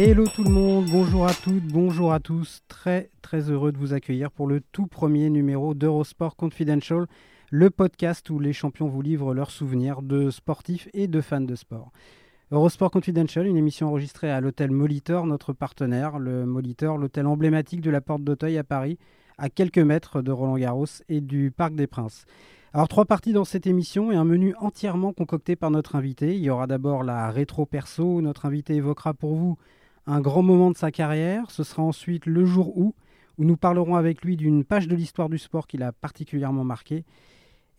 Hello tout le monde, bonjour à toutes, bonjour à tous. Très très heureux de vous accueillir pour le tout premier numéro d'Eurosport Confidential, le podcast où les champions vous livrent leurs souvenirs de sportifs et de fans de sport. Eurosport Confidential, une émission enregistrée à l'hôtel Molitor, notre partenaire, le Molitor, l'hôtel emblématique de la Porte d'Auteuil à Paris, à quelques mètres de Roland Garros et du Parc des Princes. Alors trois parties dans cette émission et un menu entièrement concocté par notre invité. Il y aura d'abord la rétro perso où notre invité évoquera pour vous un grand moment de sa carrière. Ce sera ensuite le jour où, nous parlerons avec lui d'une page de l'histoire du sport qu'il a particulièrement marqué.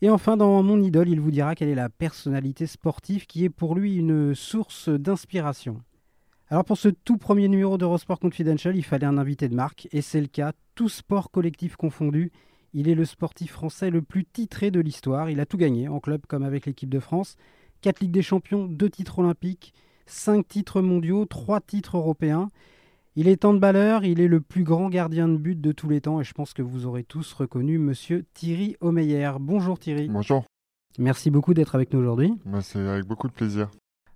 Et enfin, dans Mon idole, il vous dira quelle est la personnalité sportive qui est pour lui une source d'inspiration. Alors pour ce tout premier numéro d'Eurosport Confidential, il fallait un invité de marque, et c'est le cas, tout sport collectif confondu. Il est le sportif français le plus titré de l'histoire. Il a tout gagné, en club comme avec l'équipe de France. 4 Ligues des Champions, 2 titres olympiques, 5 titres mondiaux, 3 titres européens. Il est handballeur, il est le plus grand gardien de but de tous les temps et je pense que vous aurez tous reconnu monsieur Thierry Omeyer. Bonjour Thierry. Bonjour. Merci beaucoup d'être avec nous aujourd'hui. Bah, c'est avec beaucoup de plaisir.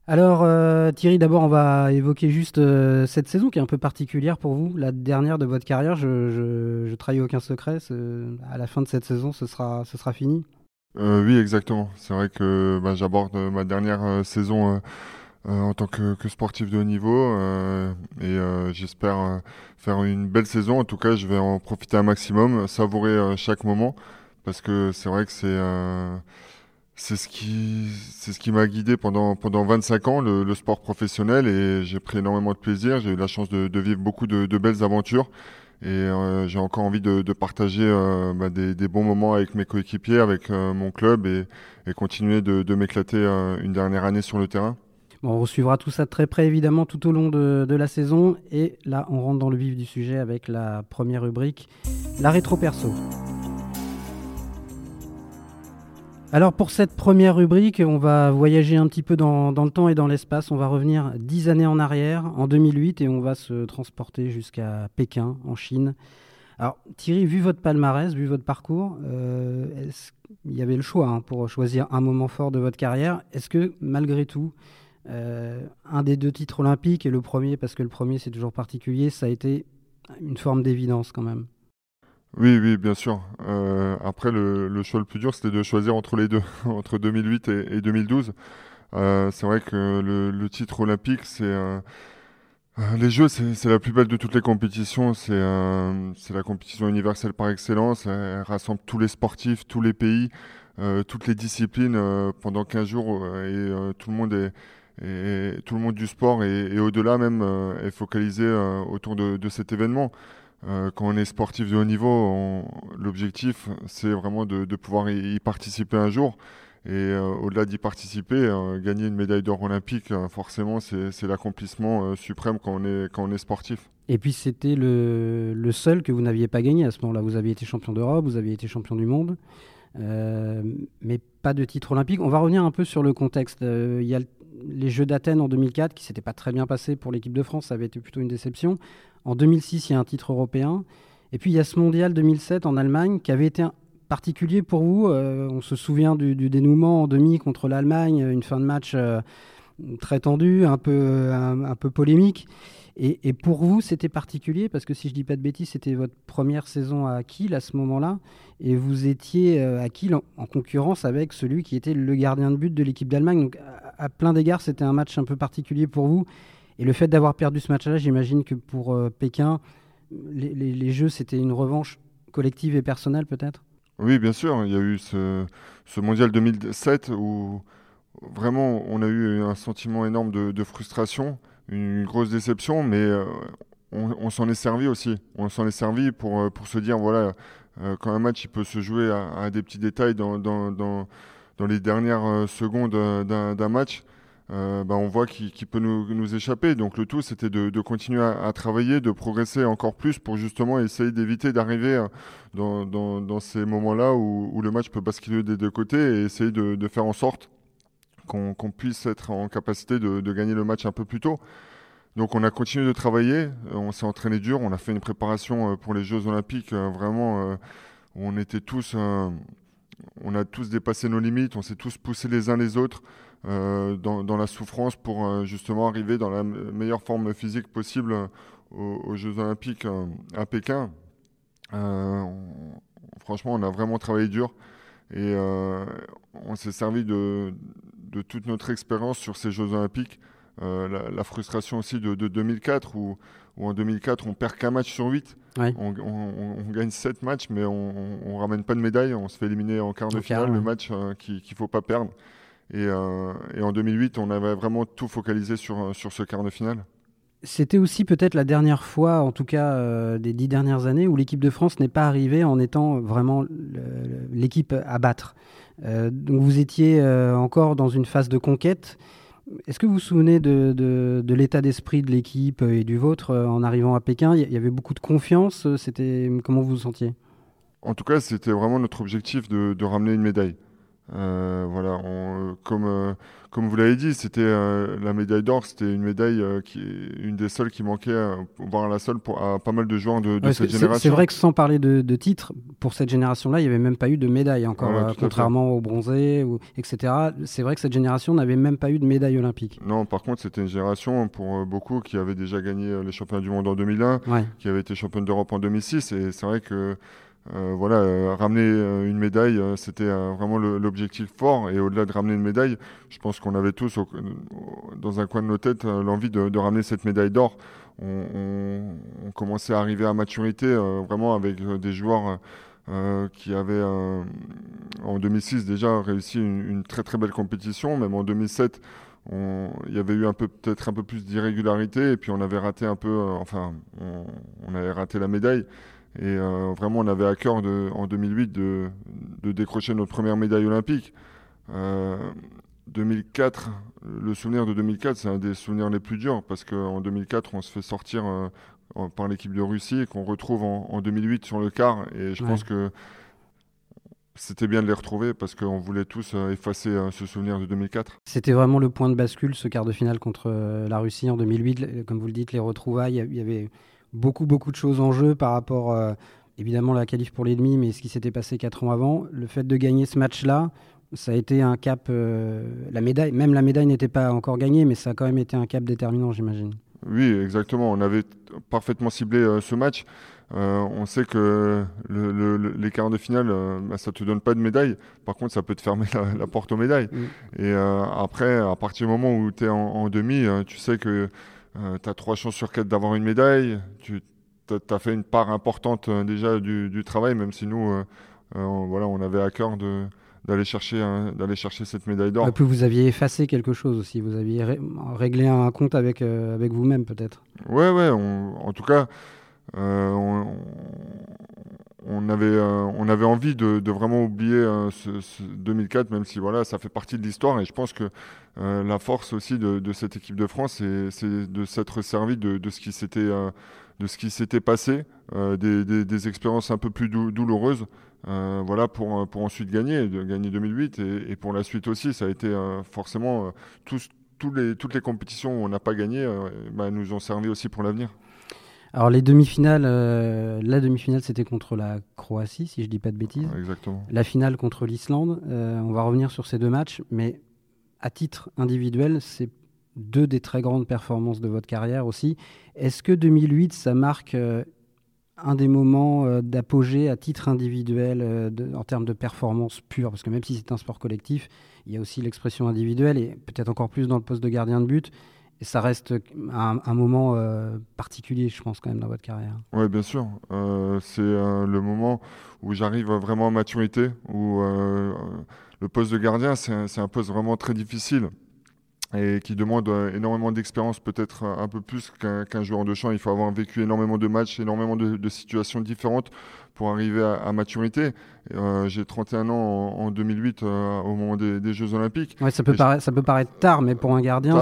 Alors euh, Thierry, d'abord on va évoquer juste euh, cette saison qui est un peu particulière pour vous, la dernière de votre carrière. Je, je, trahis aucun secret. À la fin de cette saison, ce sera, ce sera fini. Euh, oui, exactement. C'est vrai que bah, j'aborde ma dernière saison en tant que, sportif de haut niveau euh, et euh, j'espère faire une belle saison. En tout cas, je vais en profiter un maximum, savourer chaque moment parce que c'est vrai que c'est c'est ce qui c'est ce qui m'a guidé pendant pendant 25 ans le, sport professionnel et j'ai pris énormément de plaisir. J'ai eu la chance de, vivre beaucoup de, belles aventures et euh, j'ai encore envie de, partager euh, bah, des, bons moments avec mes coéquipiers, avec euh, mon club et, et continuer de m'éclater une dernière année sur le terrain on suivra tout ça très près évidemment tout au long de, la saison. Et là, on rentre dans le vif du sujet avec la première rubrique, la rétro perso. Alors pour cette première rubrique, on va voyager un petit peu dans, le temps et dans l'espace. On va revenir dix années en arrière, en 2008, et on va se transporter jusqu'à Pékin, en Chine. Alors Thierry, vu votre palmarès, vu votre parcours, euh, il y avait le choix hein, pour choisir un moment fort de votre carrière. Est-ce que malgré tout, un des deux titres olympiques, et le premier, parce que le premier c'est toujours particulier, ça a été une forme d'évidence quand même. Oui, oui, bien sûr. Euh, après, le, choix le plus dur, c'était de choisir entre les deux, entre 2008 et, 2012. Euh, c'est vrai que le, titre olympique, c'est les Jeux, c'est la plus belle de toutes les compétitions. C'est la compétition universelle par excellence. Elle rassemble tous les sportifs, tous les pays, toutes les disciplines pendant 15 jours, et tout le monde est et tout le monde du sport et, au-delà même euh, est focalisé euh, autour de, cet événement. Euh, quand on est sportif de haut niveau, l'objectif c'est vraiment de, pouvoir y, participer un jour. Et au-delà d'y participer, gagner une médaille d'or olympique, forcément, c'est l'accomplissement suprême quand on, est, quand on est sportif. Et puis c'était le, seul que vous n'aviez pas gagné à ce moment-là. Vous aviez été champion d'Europe, vous aviez été champion du monde. mais pas de titre olympique. On va revenir un peu sur le contexte. Il y a les Jeux d'Athènes en 2004, qui s'était pas très bien passé pour l'équipe de France, ça avait été plutôt une déception. En 2006, il y a un titre européen. Et puis il y a ce mondial 2007 en Allemagne qui avait été particulier pour vous. Euh, on se souvient du, dénouement en demi contre l'Allemagne, une fin de match euh, très tendue, un peu, un peu polémique. Et, pour vous, c'était particulier parce que si je dis pas de bêtises, c'était votre première saison à Kiel à ce moment-là, et vous étiez euh, à Kiel en, concurrence avec celui qui était le gardien de but de l'équipe d'Allemagne. Donc à, plein d'égards, c'était un match un peu particulier pour vous. Et le fait d'avoir perdu ce match-là, j'imagine que pour euh, Pékin, les, Jeux, c'était une revanche collective et personnelle peut-être? Oui, bien sûr. Il y a eu ce, mondial 2007 où vraiment on a eu un sentiment énorme de frustration une grosse déception, mais on, s'en est servi aussi. On s'en est servi pour, pour se dire, voilà, quand un match peut se jouer à, des petits détails dans, les dernières secondes d'un match, euh, bah, on voit qu'il peut nous, échapper. Donc le tout, c'était de, continuer à, travailler, de progresser encore plus pour justement essayer d'éviter d'arriver euh, dans, ces moments-là où, le match peut basculer des deux côtés et essayer de, faire en sorte qu'on puisse être en capacité de, gagner le match un peu plus tôt. Donc on a continué de travailler, euh, on s'est entraîné dur, on a fait une préparation pour les Jeux Olympiques vraiment on était tous, on a tous dépassé nos limites, on s'est tous poussés les uns les autres. Euh, dans, la souffrance pour euh, justement arriver dans la meilleure forme physique possible euh, aux, Jeux Olympiques à Pékin. franchement, on a vraiment travaillé dur et on s'est servi de, toute notre expérience sur ces Jeux Olympiques. La, frustration aussi de, 2004 où, en 2004 on perd qu'un match sur 8. On, gagne 7 matchs mais on, ne ramène pas de médaille. On se fait éliminer en quart de finale, le match qu'il ne faut pas perdre. Euh, et, en 2008, on avait vraiment tout focalisé sur, sur ce quart de finale. C'était aussi peut-être la dernière fois, en tout cas euh, des dix dernières années, où l'équipe de France n'est pas arrivée en étant vraiment l'équipe à battre. Euh, donc vous étiez encore dans une phase de conquête. Est-ce que vous vous souvenez de, l'état d'esprit de l'équipe et du vôtre en arrivant à Pékin? Il y avait beaucoup de confiance. C'était comment vous vous sentiez? En tout cas, c'était vraiment notre objectif de ramener une médaille. Euh, voilà, comme, euh, comme vous l'avez dit, c'était euh, la médaille d'or, c'était une médaille qui est une des seules qui manquait, voire la seule pour à pas mal de joueurs de, cette génération. C'est vrai que sans parler de, de titres, pour cette génération-là, il n'y avait même pas eu de médaille encore, contrairement au bronzé, ou, etc. C'est vrai que cette génération n'avait même pas eu de médaille olympique. Non, par contre, c'était une génération pour beaucoup qui avait déjà gagné les championnats du monde en 2001, qui avait été championne d'Europe en 2006, et c'est vrai que euh, voilà, euh, ramener euh, une médaille, c'était vraiment l'objectif fort. Et au-delà de ramener une médaille, je pense qu'on avait tous, dans un coin de nos têtes, l'envie de, ramener cette médaille d'or. On, commençait à arriver à maturité, vraiment avec des joueurs qui avaient, en 2006 déjà, réussi une, très très belle compétition. Même en 2007, il y avait eu un peu peut-être un peu plus d'irrégularité et puis on avait raté un peu, enfin, on avait raté la médaille. Et euh, vraiment, on avait à cœur de, en 2008 de, de, décrocher notre première médaille olympique. 2004, euh, le souvenir de 2004, c'est un des souvenirs les plus durs parce qu'en 2004, on se fait sortir euh, par l'équipe de Russie et qu'on retrouve en, 2008 sur le quart. Et je pense que c'était bien de les retrouver parce qu'on voulait tous effacer ce souvenir de 2004. C'était vraiment le point de bascule, ce quart de finale contre la Russie en 2008. Comme vous le dites, les retrouvailles, il y avait beaucoup, beaucoup de choses en jeu par rapport, euh, évidemment, la qualif pour l'ennemi, mais ce qui s'était passé quatre ans avant. Le fait de gagner ce match-là, ça a été un cap. Euh, la médaille, même la médaille n'était pas encore gagnée, mais ça a quand même été un cap déterminant, j'imagine. Oui, exactement. On avait parfaitement ciblé euh, ce match. on sait que les quarts de finale, bah, ça ne te donne pas de médaille. Par contre, ça peut te fermer la, porte aux médailles. Et après, à partir du moment où tu es en, en demi, tu sais que euh, tu as trois chances sur quatre d'avoir une médaille. Tu as fait une part importante euh, déjà du, travail, même si nous, euh, on, voilà, on avait à cœur de d'aller chercher d'aller chercher cette médaille d'or. Et puis vous aviez effacé quelque chose aussi, vous aviez réglé un compte avec avec vous-même peut-être. Ouais ouais, en tout cas on, on, avait on avait envie de, vraiment oublier ce, ce, 2004 même si voilà, ça fait partie de l'histoire et je pense que euh, la force aussi de, cette équipe de France, c'est de s'être servi de, ce qui s'était euh, de ce qui s'était passé, euh, des, expériences un peu plus douloureuses, voilà pour pour ensuite gagner, de gagner 2008 et, pour la suite aussi, ça a été forcément tous, les, toutes les compétitions où on n'a pas gagné, bah, nous ont servi aussi pour l'avenir. Alors les demi-finales, la demi-finale c'était contre la Croatie, si je dis pas de bêtises. exactement. La finale contre l'Islande. on va revenir sur ces deux matchs, mais à titre individuel, c'est deux des très grandes performances de votre carrière aussi. Est-ce que 2008, ça marque euh, un des moments euh, d'apogée à titre individuel euh, en termes de performance pure? Parce que même si c'est un sport collectif, il y a aussi l'expression individuelle et peut-être encore plus dans le poste de gardien de but. Et ça reste un, moment particulier, je pense, quand même, dans votre carrière. Oui, bien sûr. c'est le moment où j'arrive vraiment à maturité, où le poste de gardien, c'est un, poste vraiment très difficile. et qui demande énormément d'expérience, peut-être un peu plus qu'un joueur de champ. Il faut avoir vécu énormément de matchs, énormément de situations différentes pour arriver à, maturité. Euh, j'ai 31 ans en, 2008 euh, au moment des, Jeux Olympiques. Ouais, ça, peut ça peut paraître tard, mais pour un gardien,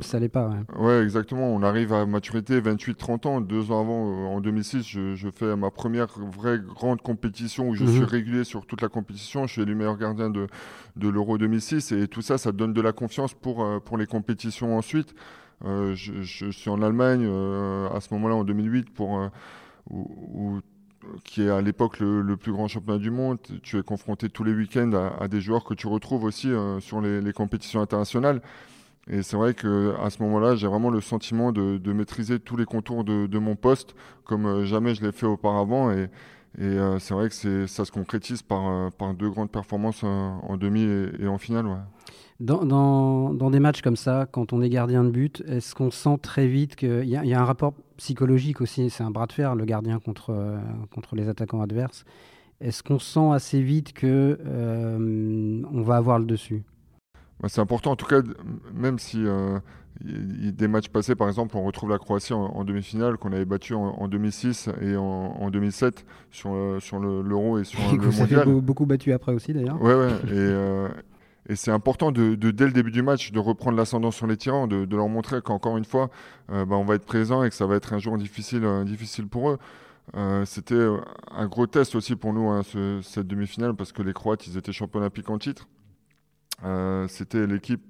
ça l'est pas. Ouais. exactement. On arrive à maturité 28-30 ans. Deux ans avant, euh, en 2006, je, fais ma première vraie grande compétition où je suis mhm. régulier sur toute la compétition. Je suis élu meilleur gardien de, de l'Euro 2006 et tout ça, ça donne de la confiance pour, pour les compétitions ensuite. je, suis en Allemagne à ce moment-là en 2008 pour où qui est à l'époque le, plus grand championnat du monde. Tu es confronté tous les week-ends à, des joueurs que tu retrouves aussi euh, sur les, compétitions internationales. Et c'est vrai qu'à ce moment-là, j'ai vraiment le sentiment de, maîtriser tous les contours de, mon poste comme euh, jamais je l'ai fait auparavant. Et, euh, c'est vrai que ça se concrétise par, par deux grandes performances en demi et, en finale. Dans, dans, des matchs comme ça, quand on est gardien de but, est-ce qu'on sent très vite qu'il y, y, a un rapport psychologique aussi C'est un bras de fer, le gardien contre, euh, contre les attaquants adverses. Est-ce qu'on sent assez vite que euh, on va avoir le dessus? Bah, C'est important, en tout cas, même si euh, des matchs passés, par exemple, on retrouve la Croatie en, demi-finale qu'on avait battu en, 2006 et en, 2007 sur, sur l'Euro et sur le Mondial. Vous beaucoup battu après aussi d'ailleurs. Ouais, ouais. Et, et c'est important de, dès le début du match, de reprendre l'ascendant sur les tirants, de, leur montrer qu'encore une fois, euh, bah, on va être présent et que ça va être un jour difficile, euh, difficile pour eux. Euh, c'était un gros test aussi pour nous, hein, cette demi-finale, parce que les Croates, ils étaient champions olympiques en titre. c'était l'équipe,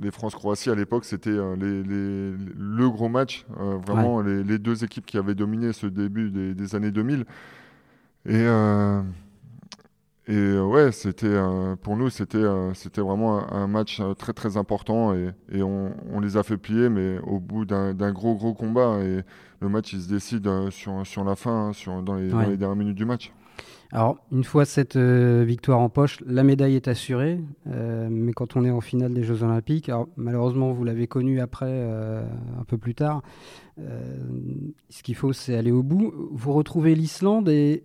les France-Croatie à l'époque, c'était le gros match, vraiment les, deux équipes qui avaient dominé ce début des, des années 2000. Et et euh, ouais, c'était pour nous, c'était c'était vraiment un, match euh, très très important et, et on, on, les a fait plier, mais au bout d'un gros gros combat et le match il se décide euh, sur, sur la fin, hein, sur, dans, les, dernières minutes du match. Alors, une fois cette victoire en poche, la médaille est assurée. mais quand on est en finale des Jeux Olympiques, alors, malheureusement, vous l'avez connu après, un peu plus tard. ce qu'il faut, c'est aller au bout. Vous retrouvez l'Islande et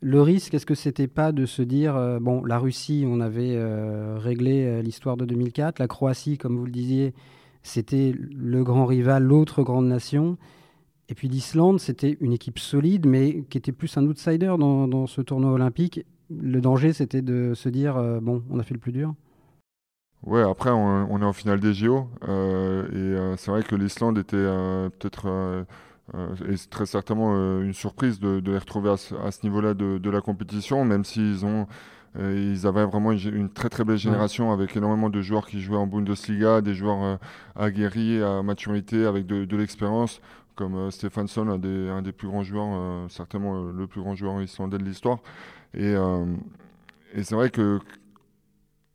le risque, est-ce que c'était pas de se dire, euh, bon, la Russie, on avait euh, réglé euh, l'histoire de 2004, la Croatie, comme vous le disiez, c'était le grand rival, l'autre grande nation, et puis l'Islande, c'était une équipe solide, mais qui était plus un outsider dans, ce tournoi olympique. Le danger, c'était de se dire, bon, on a fait le plus dur. Ouais, après, on, est en finale des JO, et c'est vrai que l'Islande était peut-être et c'est très certainement euh, une surprise de, les retrouver à ce, niveau-là de, la compétition, même s'ils ont euh, ils avaient vraiment une, très très belle génération avec énormément de joueurs qui jouaient en Bundesliga, des joueurs aguerris, à maturité, avec de, l'expérience, comme Stefansson, un des, un des plus grands joueurs, certainement le plus grand joueur islandais de l'histoire. Et, et c'est vrai que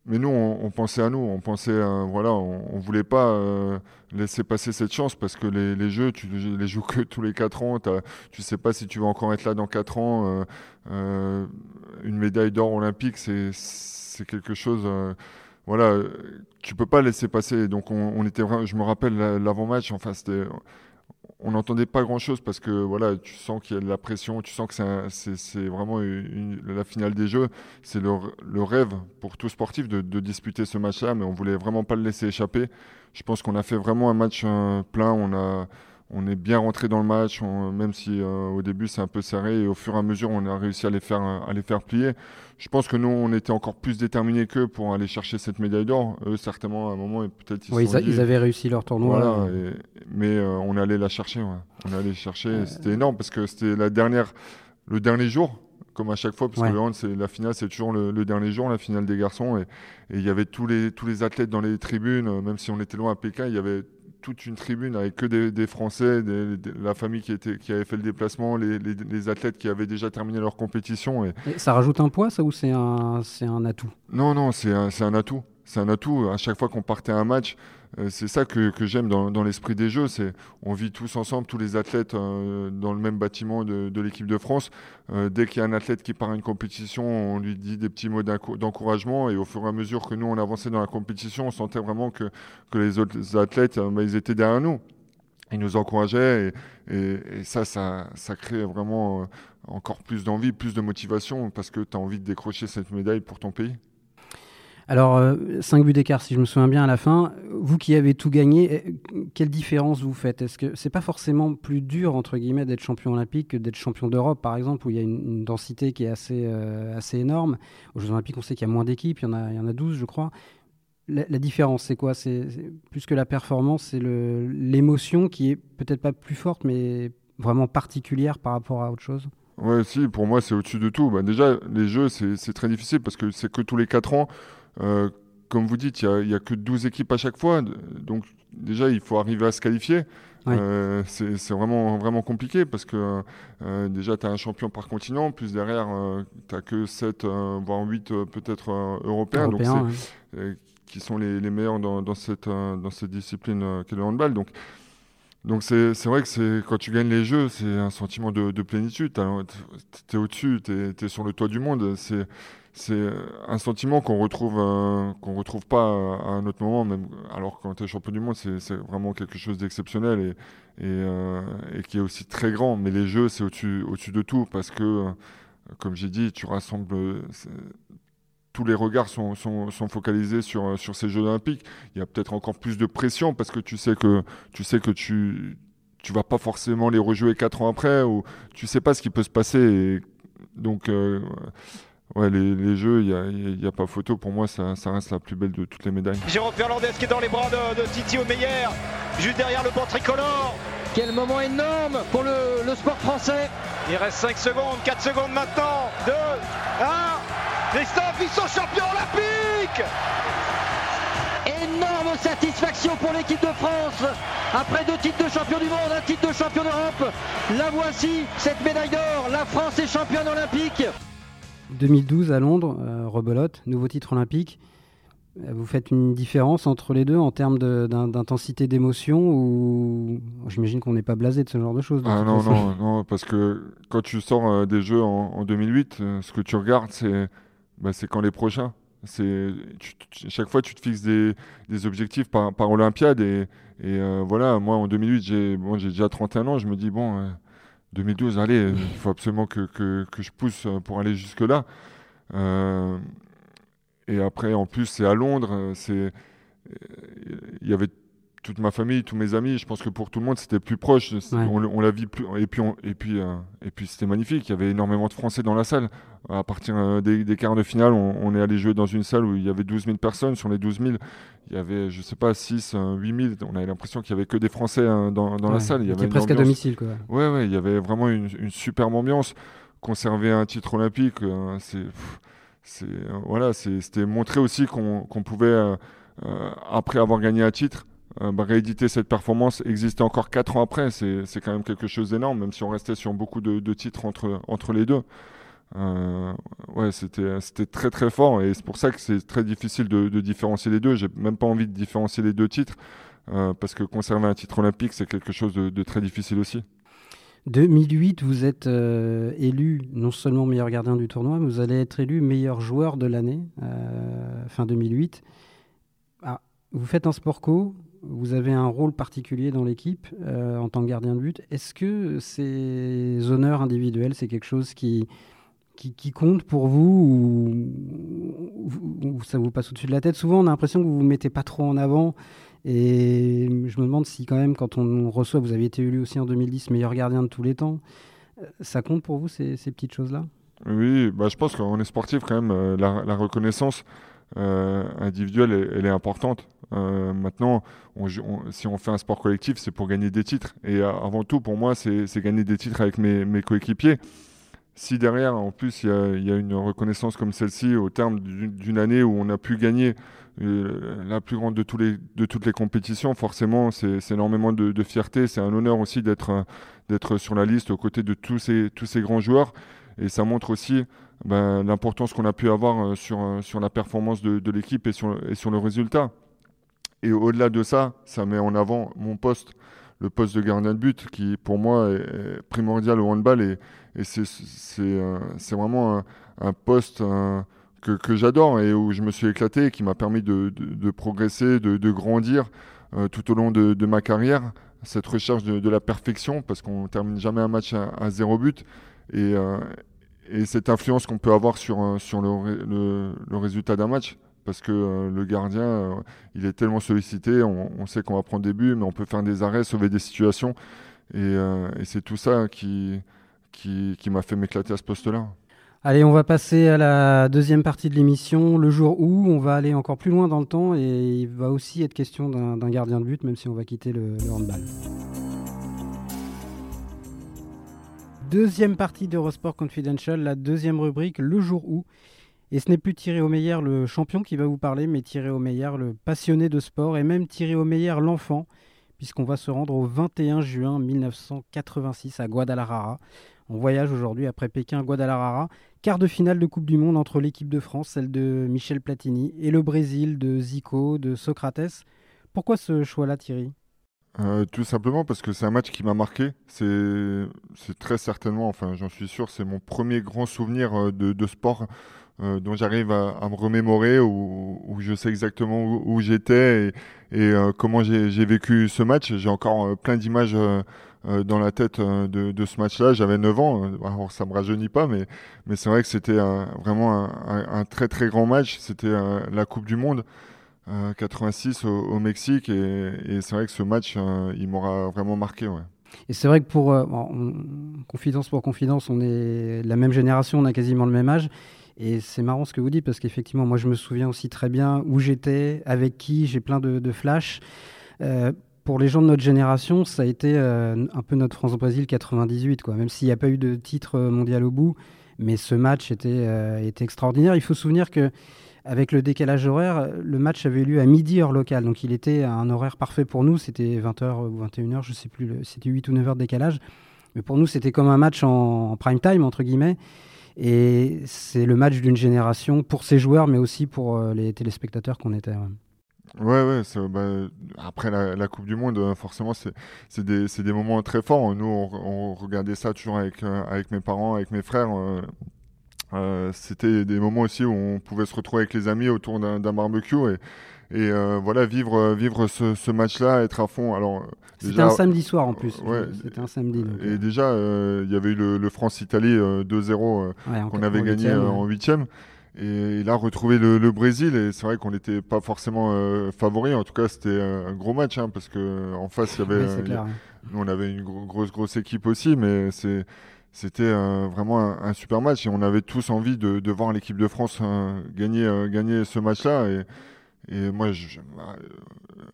mais nous, on, pensait à nous, on pensait, voilà, on, voulait pas euh, laisser passer cette chance parce que les, jeux, tu les joues que tous les 4 ans. Tu sais pas si tu vas encore être là dans 4 ans. Euh, euh, une médaille d'or olympique, c'est quelque chose. voilà, tu peux pas laisser passer. Donc, on, on était, je me rappelle l'avant-match. Enfin, c'était on n'entendait pas grand-chose parce que voilà, tu sens qu'il y a de la pression, tu sens que c'est vraiment la finale des Jeux. C'est le, rêve pour tout sportif de, disputer ce match-là, mais on voulait vraiment pas le laisser échapper. Je pense qu'on a fait vraiment un match euh, plein. On a on est bien rentré dans le match, même si euh, au début c'est un peu serré et au fur et à mesure on a réussi à les faire, à les faire plier. Je pense que nous on était encore plus déterminés qu'eux pour aller chercher cette médaille d'or. Eux certainement à un moment peut-être ils, ils, avaient réussi leur tournoi. mais euh, on allait la chercher. On allait chercher. Euh, c'était énorme parce que c'était la dernière, le dernier jour comme à chaque fois, parce que la finale, c'est toujours le, dernier jour, la finale des garçons. Et il y avait tous les, tous les athlètes dans les tribunes, même si on était loin à Pékin, il y avait toute une tribune avec que des, Français, la famille qui, était, qui avait fait le déplacement, les, athlètes qui avaient déjà terminé leur compétition. Et... ça rajoute un poids, ça, ou c'est un, un atout? Non, non, c'est un, un atout c'est un atout. À chaque fois qu'on partait à un match, euh, c'est ça que, j'aime dans, l'esprit des jeux. On vit tous ensemble, tous les athlètes euh, dans le même bâtiment de, l'équipe de France. Euh, dès qu'il y a un athlète qui part à une compétition, on lui dit des petits mots d'encouragement. Et au fur et à mesure que nous on avançait dans la compétition, on sentait vraiment que, les autres athlètes, bah, ils étaient derrière nous. Ils nous encourageaient et, ça, ça, ça crée vraiment encore plus d'envie, plus de motivation parce que tu as envie de décrocher cette médaille pour ton pays. Alors, 5 euh, buts d'écart, si je me souviens bien à la fin. Vous qui avez tout gagné, euh, quelle différence vous faites? Est-ce que c'est pas forcément plus dur, entre guillemets, d'être champion olympique que d'être champion d'Europe, par exemple, où il y a une, densité qui est assez, euh, assez énorme? Aux Jeux olympiques, on sait qu'il y a moins d'équipes, il, y en a, il y en a 12, je crois. La, différence, c'est quoi? C'est plus que la performance, c'est l'émotion qui est peut-être pas plus forte, mais vraiment particulière par rapport à autre chose? Ouais, si, pour moi, c'est au-dessus de tout. Bah, déjà, les jeux, c'est très difficile parce que c'est que tous les 4 ans. Euh, comme vous dites, il n'y a, que 12 équipes à chaque fois. Donc, déjà, il faut arriver à se qualifier. Euh, c'est vraiment, vraiment compliqué parce que euh, déjà, tu as un champion par continent, plus derrière, tu n'as que 7, voire 8 peut-être européens, donc qui sont les, les meilleurs dans, dans, cette, dans cette discipline qu'est le handball. Donc, donc c'est vrai que quand tu gagnes les jeux, c'est un sentiment de, de plénitude. Tu es au-dessus, tu es, sur le toit du monde. C'est c'est un sentiment qu'on retrouve euh, qu'on retrouve pas à un autre moment même alors quand tu es champion du monde c'est vraiment quelque chose d'exceptionnel et, et, euh, qui est aussi très grand mais les jeux c'est au-dessus au-dessus de tout parce que euh, comme j'ai dit tu rassembles tous les regards sont, sont, sont, focalisés sur, sur ces Jeux Olympiques. Il y a peut-être encore plus de pression parce que tu sais que tu sais que tu tu vas pas forcément les rejouer quatre ans après ou tu sais pas ce qui peut se passer. Donc euh, ouais, les, les jeux, il n'y a, y a, pas photo. Pour moi, ça, ça, reste la plus belle de toutes les médailles. Jérôme Fernandez qui est dans les bras de, de Titi Meyer, juste derrière le banc tricolore. Quel moment énorme pour le, le sport français. Il reste 5 secondes, 4 secondes maintenant. 2, 1. Christophe, ils sont champions olympiques Énorme satisfaction pour l'équipe de France. Après deux titres de champion du monde, un titre de champion d'Europe, la voici, cette médaille d'or. La France est championne olympique. 2012 à Londres, euh, rebelote, nouveau titre olympique. Euh, vous faites une différence entre les deux en termes d'intensité d'émotion ou j'imagine qu'on n'est pas blasé de ce genre de choses. Ah non, non, non, parce que quand tu sors euh, des jeux en, en 2008, ce que tu regardes, c'est bah, c'est quand les prochains. C'est chaque fois tu te fixes des, des objectifs par, par Olympiade et, et euh, voilà moi en 2008 j'ai bon, j'ai déjà 31 ans je me dis bon 2012 euh, allez il faut absolument que, que, que, je pousse pour aller jusque là euh, et après en plus c'est à Londres c'est il y avait toute ma famille, tous mes amis. Je pense que pour tout le monde, c'était plus proche. On, la vit plus. Et puis, et puis, euh, et puis c'était magnifique. Il y avait énormément de Français dans la salle. À partir euh, des, quarts de finale, on, est allé jouer dans une salle où il y avait 12 000 personnes. Sur les 12 000, il y avait, je sais pas, 6, 8 000. On avait l'impression qu'il y avait que des Français hein, dans, la salle. Il y avait presque à domicile, quoi. Ouais, ouais. Il y avait vraiment une, superbe ambiance. Conserver un titre olympique, euh, c'est, c'est, voilà, c'était montrer aussi qu'on pouvait, après avoir gagné un titre, euh, bah, rééditer cette performance, exister encore 4 ans après, c'est quand même quelque chose d'énorme, même si on restait sur beaucoup de, titres entre, entre les deux. Euh, ouais, c'était très très fort et c'est pour ça que c'est très difficile de, différencier les deux. J'ai même pas envie de différencier les deux titres euh, parce que conserver un titre olympique, c'est quelque chose de, très difficile aussi. 2008, vous êtes élu non seulement meilleur gardien du tournoi, mais vous allez être élu meilleur joueur de l'année, fin 2008. Ah, vous faites un sport co, vous avez un rôle particulier dans l'équipe euh, en tant que gardien de but. Est-ce que ces honneurs individuels, c'est quelque chose qui, qui, compte pour vous ou, ça vous passe au-dessus de la tête? Souvent, on a l'impression que vous ne vous mettez pas trop en avant. Et je me demande si quand même, quand on reçoit, vous avez été élu aussi en 2010 meilleur gardien de tous les temps, euh, ça compte pour vous ces, petites choses-là? Oui, bah, je pense qu'on est sportif quand même. Euh, la, reconnaissance individuelle, elle est importante. Euh, maintenant, si on fait un sport collectif, c'est pour gagner des titres. Et euh, avant tout, pour moi, c'est gagner des titres avec mes, coéquipiers. Si derrière, en plus, il y, a une reconnaissance comme celle-ci au terme d'une année où on a pu gagner euh, la plus grande de, toutes les compétitions, forcément, c'est énormément de, fierté. C'est un honneur aussi d'être sur la liste aux côtés de tous ces, grands joueurs. Et ça montre aussi ben, l'importance qu'on a pu avoir sur, la performance de, l'équipe et sur le résultat. Et au-delà de ça, ça met en avant mon poste, le poste de gardien de but, qui pour moi est primordial au handball. Et, et c'est euh, vraiment un, poste que, que j'adore et où je me suis éclaté, qui m'a permis de, progresser, de, grandir euh, tout au long de, ma carrière. Cette recherche de, la perfection, parce qu'on termine jamais un match à, zéro but. Et, euh, et cette influence qu'on peut avoir sur, sur le, le, le résultat d'un match parce que le gardien, il est tellement sollicité, on, sait qu'on va prendre des buts, mais on peut faire des arrêts, sauver des situations. Et, c'est tout ça qui, qui, m'a fait m'éclater à ce poste-là. Allez, on va passer à la deuxième partie de l'émission, le jour où on va aller encore plus loin dans le temps et il va aussi être question d'un gardien de but, même si on va quitter le, handball. Deuxième partie d'Eurosport Confidential, la deuxième rubrique, le jour où. Et ce n'est plus Thierry Omeyer, le champion, qui va vous parler, mais Thierry Omeyer, le passionné de sport, et même Thierry Omeyer, l'enfant, puisqu'on va se rendre au 21 juin 1986 à Guadalajara. On voyage aujourd'hui après Pékin à Guadalajara. Quart de finale de Coupe du Monde entre l'équipe de France, celle de Michel Platini, et le Brésil de Zico, de Socrates. Pourquoi ce choix-là, Thierry? Euh, tout simplement parce que c'est un match qui m'a marqué. C'est très certainement, enfin j'en suis sûr, c'est mon premier grand souvenir euh, de, sport euh, dont j'arrive à, me remémorer, où, je sais exactement où, j'étais et, comment j'ai vécu ce match. J'ai encore plein d'images euh, dans la tête euh, de, ce match-là. J'avais 9 ans, euh, alors ça me rajeunit pas, mais, mais c'est vrai que c'était vraiment un, très très grand match. C'était la Coupe du Monde. 86 au, Mexique et, c'est vrai que ce match il m'aura vraiment marqué ouais. Et c'est vrai que pour confidence pour confidence, on est la même génération, on a quasiment le même âge. Et c'est marrant ce que vous dites parce qu'effectivement, moi je me souviens aussi très bien où j'étais, avec qui, j'ai plein de, de flashs pour les gens de notre génération, ça a été euh, un peu notre France-Brésil 98, quoi. même s'il n'y a pas eu de titre mondial au bout. Mais ce match était, euh, était extraordinaire. Il faut se souvenir que avec le décalage horaire, le match avait lieu à midi heure locale. Donc il était à un horaire parfait pour nous. C'était 20h ou 21h, je ne sais plus. C'était 8 ou 9 heures de décalage. Mais pour nous, c'était comme un match en, prime time, entre guillemets. Et c'est le match d'une génération pour ses joueurs, mais aussi pour euh, les téléspectateurs qu'on était. Ouais, ouais, bah, après la, Coupe du Monde, euh, forcément, c'est des, moments très forts. Nous, on, regardait ça toujours avec, euh, avec mes parents, avec mes frères. Euh, c'était des moments aussi où on pouvait se retrouver avec les amis autour d'un barbecue et, et voilà, vivre, vivre ce, ce match-là, être à fond. Alors, c'était un samedi soir en plus. Ouais, c'était un samedi. et déjà, il y avait eu le, France-Italie 2-0 qu'on avait gagné en huitième. Et là, retrouver le, Brésil, et c'est vrai qu'on n'était pas forcément euh, favori. En tout cas, c'était un gros match, hein, parce que en face, il y avait, nous, on avait une grosse, grosse équipe aussi, mais c'était vraiment un, super match. Et on avait tous envie de, de voir l'équipe de France hein, gagner, euh, gagner ce match-là. Et, et moi, je,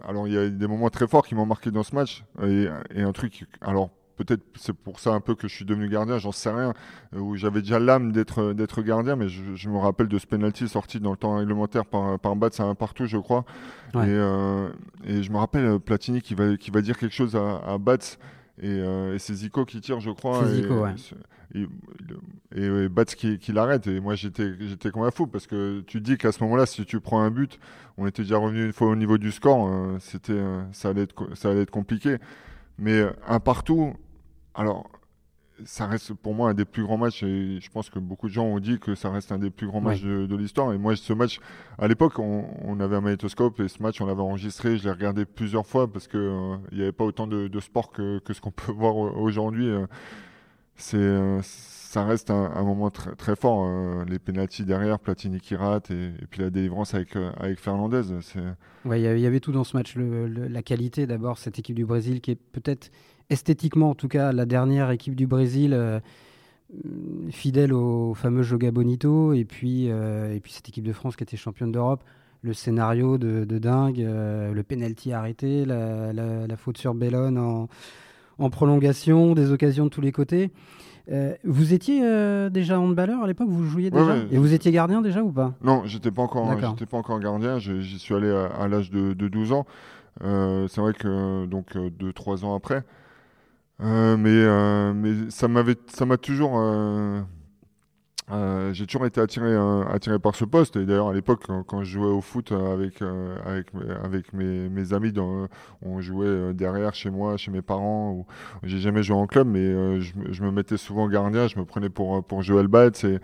alors il y a des moments très forts qui m'ont marqué dans ce match. Et, et un truc, alors peut-être c'est pour ça un peu que je suis devenu gardien, j'en sais rien, euh, où j'avais déjà l'âme d'être d'être gardien, mais je, me rappelle de ce penalty sorti dans le temps réglementaire par par c'est un partout, je crois. Euh, et, je me rappelle euh, Platini qui va qui va dire quelque chose à, à Bats. Et, c'est Zico qui tire, je crois. C'est Zico, et, et, Bats qui, qui l'arrête. Et moi, j'étais, j'étais comme un fou parce que tu dis qu'à ce moment-là, si tu prends un but, on était déjà revenu une fois au niveau du score, c'était, ça, allait être, ça allait être compliqué. Mais un partout, alors, ça reste pour moi un des plus grands matchs et je pense que beaucoup de gens ont dit que ça reste un des plus grands matchs de, l'histoire. Et moi, ce match, à l'époque, on, avait un magnétoscope et ce match, on l'avait enregistré. Je l'ai regardé plusieurs fois parce qu'il euh, n'y avait pas autant de, sport que, ce qu'on peut voir aujourd'hui. Euh. C'est, euh, ça reste un, moment très, fort. les pénalties derrière, Platini qui rate et, puis la délivrance avec, avec Fernandez. Il y, avait tout dans ce match. la qualité d'abord, cette équipe du Brésil qui est peut-être esthétiquement en tout cas, la dernière équipe du Brésil euh, fidèle au fameux Joga Bonito, et puis, euh, et puis cette équipe de France qui était championne d'Europe. Le scénario de, dingue, euh, le penalty arrêté, la, faute sur Bellone en, en, prolongation, des occasions de tous les côtés. vous étiez déjà handballeur à l'époque, vous jouiez déjà Et vous étiez gardien déjà ou pas? Non, j'étais pas encore, j'étais pas encore gardien. J'y suis allé à, l'âge de, de, 12 ans. c'est vrai que donc 2-3 ans après, euh, mais, euh, mais ça m'avait, ça m'a toujours, euh, j'ai toujours été attiré, attiré par ce poste. Et d'ailleurs, à l'époque, quand, je jouais au foot avec, avec, avec mes, amis, on jouait derrière chez moi, chez mes parents. J'ai jamais joué en club, mais je, me mettais souvent gardien. Je me prenais pour, pour Joël Batz. Et,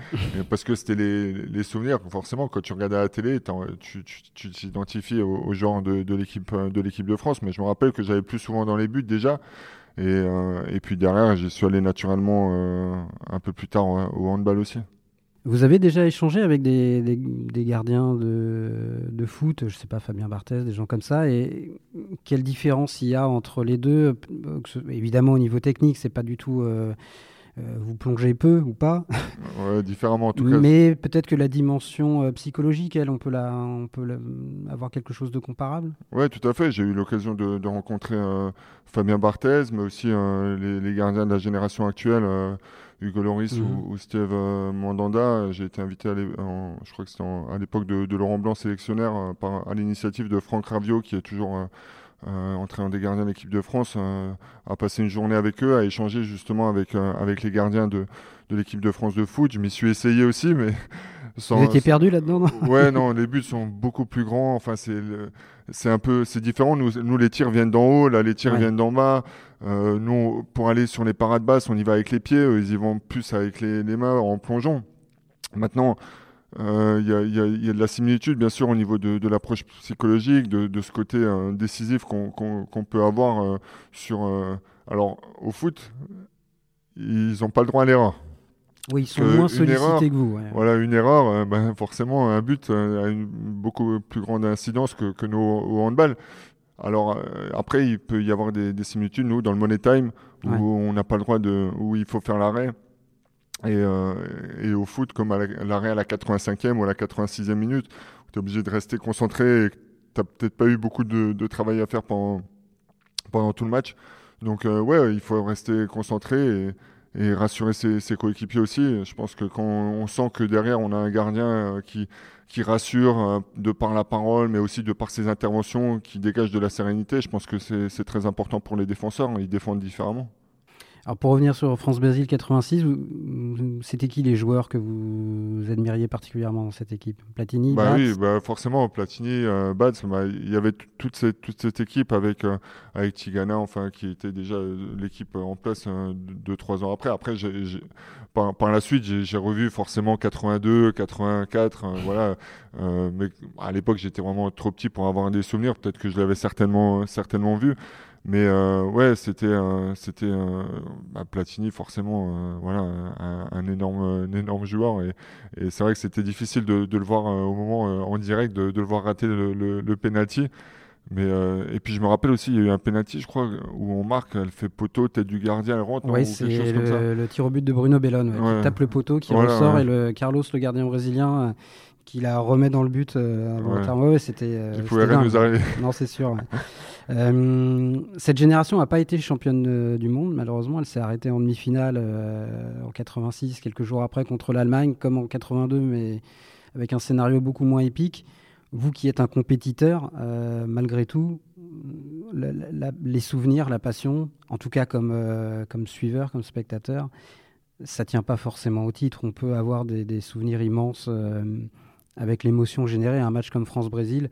parce que c'était les, les, souvenirs. Forcément, quand tu regardais à la télé, tu, t'identifies au, au, genre de, de l'équipe de, de France. Mais je me rappelle que j'avais plus souvent dans les buts déjà. Et, euh, et puis derrière, j'y suis allé naturellement euh, un peu plus tard au handball aussi. Vous avez déjà échangé avec des, des, gardiens de, de, foot, je ne sais pas, Fabien Barthez, des gens comme ça, et quelle différence il y a entre les deux? Évidemment, au niveau technique, c'est pas du tout. Euh, euh, vous plongez peu ou pas ouais, Différemment en tout cas. Mais peut-être que la dimension euh, psychologique, elle, on peut, la, on peut avoir quelque chose de comparable? Oui, tout à fait. J'ai eu l'occasion de, de, rencontrer Fabien Barthez, mais aussi les, les, gardiens de la génération actuelle. Hugo Loris mhm. ou, Steve euh, Mandanda. J'ai été invité, à je crois que c'était à l'époque de, Laurent Blanc, sélectionnaire, euh, par, à l'initiative de Franck Ravio, qui est toujours euh, entraîneur des gardiens de l'équipe de France, à passer une journée avec eux, à échanger justement avec, avec les gardiens de, de l'équipe de France de foot. Je m'y suis essayé aussi, mais sans, Vous étiez perdu là-dedans, non? Ouais, non, les buts sont beaucoup plus grands. Enfin, c'est un peu, c'est différent. Nous, nous, les tirs viennent d'en haut, là, les tirs viennent d'en bas. Euh, nous, pour aller sur les parades basses, on y va avec les pieds. ils y vont plus avec les, mains en plongeant. Maintenant, euh, il y, y, a de la similitude, bien sûr, au niveau de, de l'approche psychologique, de, de, ce côté euh, décisif qu'on peut avoir sur. alors, au foot, ils n'ont pas le droit à l'erreur. Oui, ils sont moins sollicités que vous. Voilà, une erreur, ben, forcément, un but a une beaucoup plus grande incidence que, que nos au handball. Alors euh, après, il peut y avoir des, similitudes. Nous, dans le Money Time, où on n'a pas le droit de, où il faut faire l'arrêt. Et, euh, et, au foot, comme l'arrêt à la 85e ou à la 86e minute, tu es obligé de rester concentré et tu n'as peut-être pas eu beaucoup de, travail à faire pendant, pendant tout le match. Donc euh, ouais, il faut rester concentré et, et rassurer ses, coéquipiers aussi. Je pense que quand on sent que derrière, on a un gardien qui, qui rassure euh, de par la parole, mais aussi de par ses interventions, qui dégagent de la sérénité. Je pense que c'est très important pour les défenseurs. Ils défendent différemment. Alors pour revenir sur France-Brésil 86, c'était qui les joueurs que vous admiriez particulièrement dans cette équipe? Platini, bah Oui, bah forcément, Platini, euh, bah, il y avait toute cette, toute cette équipe avec, euh, avec Tigana, enfin, qui était déjà euh, l'équipe en place deux, trois ans après. Après, par, par, la suite, j'ai revu forcément 82, 84, voilà. mais à l'époque, j'étais vraiment trop petit pour avoir des souvenirs. Peut-être que je l'avais certainement, certainement vu. Mais euh, ouais, c'était c'était bah, Platini forcément euh, voilà un, énorme un énorme joueur. Et, et c'est vrai que c'était difficile de, de, le voir euh, au moment en direct de, de, le voir rater le, le, penalty. Mais et puis je me rappelle aussi il y a eu un penalty je crois où on marque elle fait poteau tête du gardien elle rentre oui c'est le, le, tir au but de Bruno Bellone qui tape le poteau qui ressort et le Carlos le gardien brésilien qui la remet dans le but euh, ouais. c'était. Euh, pouvait rien nous arriver. Non, c'est sûr. Euh, cette génération n'a pas été championne du monde, malheureusement. Elle s'est arrêtée en demi-finale en 86, quelques jours après, contre l'Allemagne, comme en 82, mais avec un scénario beaucoup moins épique. Vous qui êtes un compétiteur, malgré tout, les souvenirs, la passion, en tout cas comme, comme suiveur, comme spectateur, ça tient pas forcément au titre. On peut avoir des, des souvenirs immenses avec l'émotion générée, un match comme France-Brésil,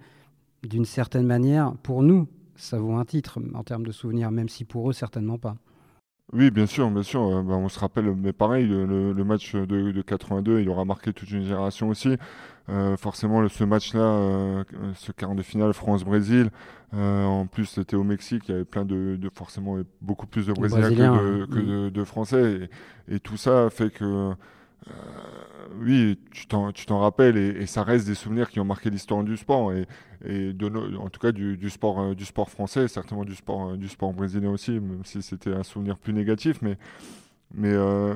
d'une certaine manière, pour nous, ça vaut un titre en termes de souvenirs, même si pour eux, certainement pas. Oui, bien sûr, bien sûr. Euh, bah, on se rappelle, mais pareil, le, match de, 82, il aura marqué toute une génération aussi. Euh, forcément, ce match-là, euh, ce quart de finale France-Brésil, en plus c'était au Mexique, il y avait plein de, forcément beaucoup plus de Brésiliens, que, de, Français, et, tout ça fait que oui, tu t'en rappelles et, ça reste des souvenirs qui ont marqué l'histoire du sport et, en tout cas du, sport, euh, sport français, certainement du sport, euh, du sport brésilien aussi, même si c'était un souvenir plus négatif. Mais, euh,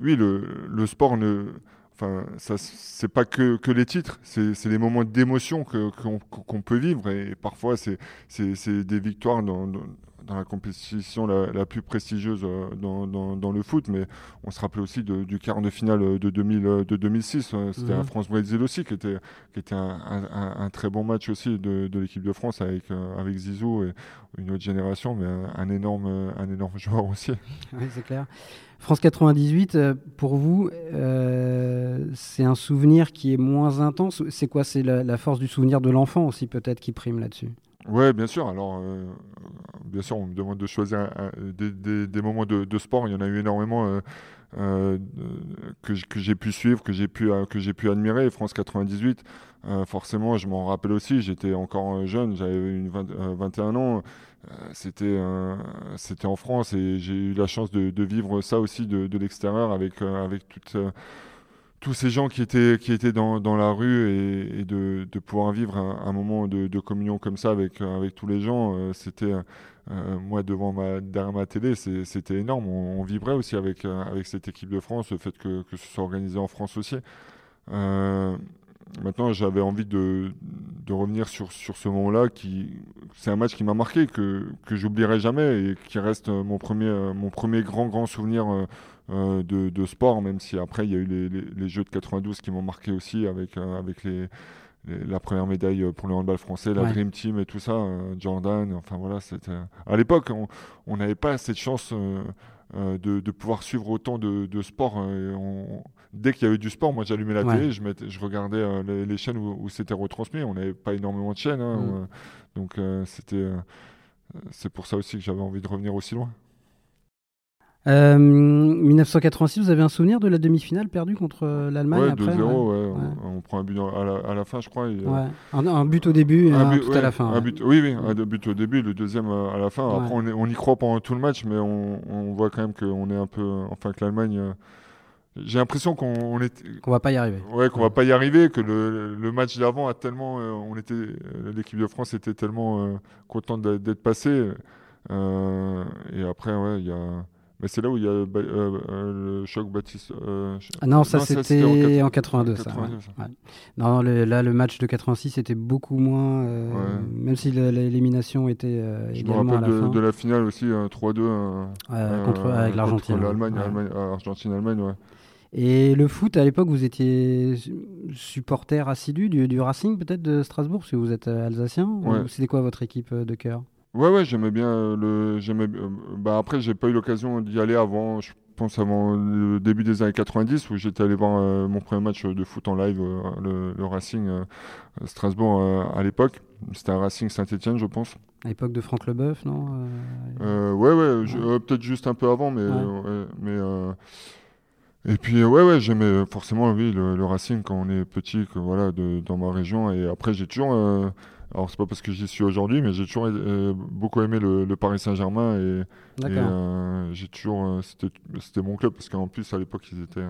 oui, le, sport ne. Enfin, c'est pas que, les titres, c'est les moments d'émotion qu'on peut vivre et parfois c'est des victoires la compétition la, plus prestigieuse euh, dans, dans, le foot, mais on se rappelait aussi du quart de finale de, 2000, de 2006. Euh, c'était un mhm. France-Brésil aussi, qui était, qui était un, un, très bon match aussi de, de l'équipe de France avec, euh, avec Zizou et une autre génération, mais un, énorme, un énorme joueur aussi. Oui, c'est clair. France 98, pour vous, c'est un souvenir qui est moins intense. C'est quoi? C'est la, la force du souvenir de l'enfant aussi, peut-être, qui prime là-dessus? Oui, bien sûr. Alors, euh, bien sûr, on me demande de choisir des, moments de, sport. Il y en a eu énormément euh, euh, que, j'ai pu suivre, que j'ai pu, que j'ai pu admirer. France 98, forcément, je m'en rappelle aussi. J'étais encore jeune, j'avais une 21 ans. c'était, c'était en France et j'ai eu la chance de, vivre ça aussi de, l'extérieur avec, avec toute tous ces gens qui étaient, qui étaient dans, dans la rue et, de, de, pouvoir vivre un, moment de, communion comme ça avec, avec tous les gens, euh, c'était, euh, moi, devant ma, derrière ma télé, c'était énorme. On, vibrait aussi avec, euh, avec cette équipe de France, le fait que, que ce soit organisé en France aussi. maintenant, j'avais envie de, de, revenir sur, sur ce moment-là. C'est un match qui m'a marqué, que, que j'oublierai jamais et qui reste mon premier, mon premier grand, grand souvenir euh, de, sport, même si après il y a eu les, Jeux de 92 qui m'ont marqué aussi avec, euh, avec les, la première médaille pour le handball français, la Dream Team et tout ça, euh, Jordan, enfin voilà, c'était... À l'époque, on n'avait pas cette chance de, pouvoir suivre autant de, de sport. Dès qu'il y avait du sport, moi j'allumais la télé, je, je regardais les, chaînes où, c'était retransmis, on n'avait pas énormément de chaînes, hein, mm. donc c'était... c'est pour ça aussi que j'avais envie de revenir aussi loin. 1986, euh, vous avez un souvenir de la demi-finale perdue contre euh, l'Allemagne ouais, 2-0, ouais. On, prend un but à la, fin, je crois. un, but au début et un, but, à la fin. But, oui, oui, un but au début, le deuxième à la fin. Après, on, y croit pendant tout le match, mais on, voit quand même qu'on est un peu. Enfin, que l'Allemagne. Euh, j'ai l'impression qu'on est. Qu'on va pas y arriver. Ouais, qu'on va pas y arriver, que le, le match d'avant a tellement. on était. L'équipe de France était tellement contente d'être passée. et après, ouais, il y a. Mais c'est là où il y a euh, euh, le choc Baptiste. Euh, ah non, ça c'était en, 82. ça, Non, là le match de 86 était beaucoup moins. Même si l'élimination était également me rappelle à la de, de, la finale aussi, 3-2 contre avec l'Argentine. L'Allemagne, Argentine-Allemagne, ouais. Et le foot, à l'époque, vous étiez supporter assidu du, du Racing, peut-être de Strasbourg, parce que vous êtes alsacien. C'était quoi votre équipe de cœur? Ouais, ouais, j'aimais bien euh, le. J'aimais, euh, bah après, j'ai pas eu l'occasion d'y aller avant, je pense avant le début des années 90, où j'étais allé voir euh, mon premier match de foot en live, le, Racing Strasbourg à l'époque. C'était un Racing Saint-Etienne, je pense. À l'époque de Franck Leboeuf, non Ouais, ouais, peut-être juste un peu avant, mais. mais et puis ouais ouais j'aimais forcément oui le, Racing quand on est petit que voilà de, dans ma région et après j'ai toujours alors c'est pas parce que j'y suis aujourd'hui, mais j'ai toujours euh, beaucoup aimé le, Paris Saint-Germain et, euh, j'ai toujours euh, c'était mon club parce qu'en plus à l'époque ils étaient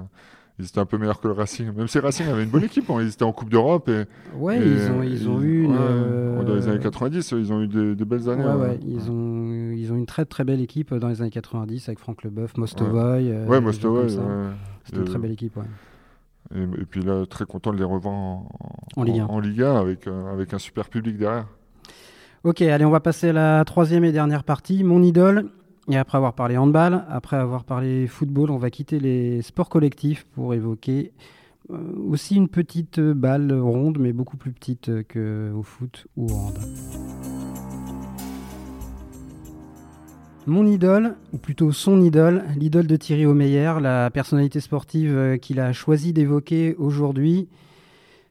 ils étaient un peu meilleurs que le Racing. Même si Racing avait une bonne équipe, hein. ils étaient en Coupe d'Europe. Et, ouais, ils, ont, ils ont eu une. dans les années 90, ils ont eu des, belles années. Ouais, ouais. Ils, ont, ils ont une très très belle équipe dans les années 90 avec Franck Leboeuf, Mostovoy. Ouais, Mostovoy. C'était une très belle équipe. Ouais. Et, puis là, très content de les revoir en, en, Ligue 1, en, Ligue 1 avec, euh, avec un super public derrière. Ok, allez, on va passer à la troisième et dernière partie. Mon idole. Et après avoir parlé handball, après avoir parlé football, on va quitter les sports collectifs pour évoquer euh, aussi une petite balle ronde, mais beaucoup plus petite qu'au foot ou au hand. Mon idole, ou plutôt son idole, l'idole de Thierry Omeyer, la personnalité sportive euh, qu'il a choisi d'évoquer aujourd'hui,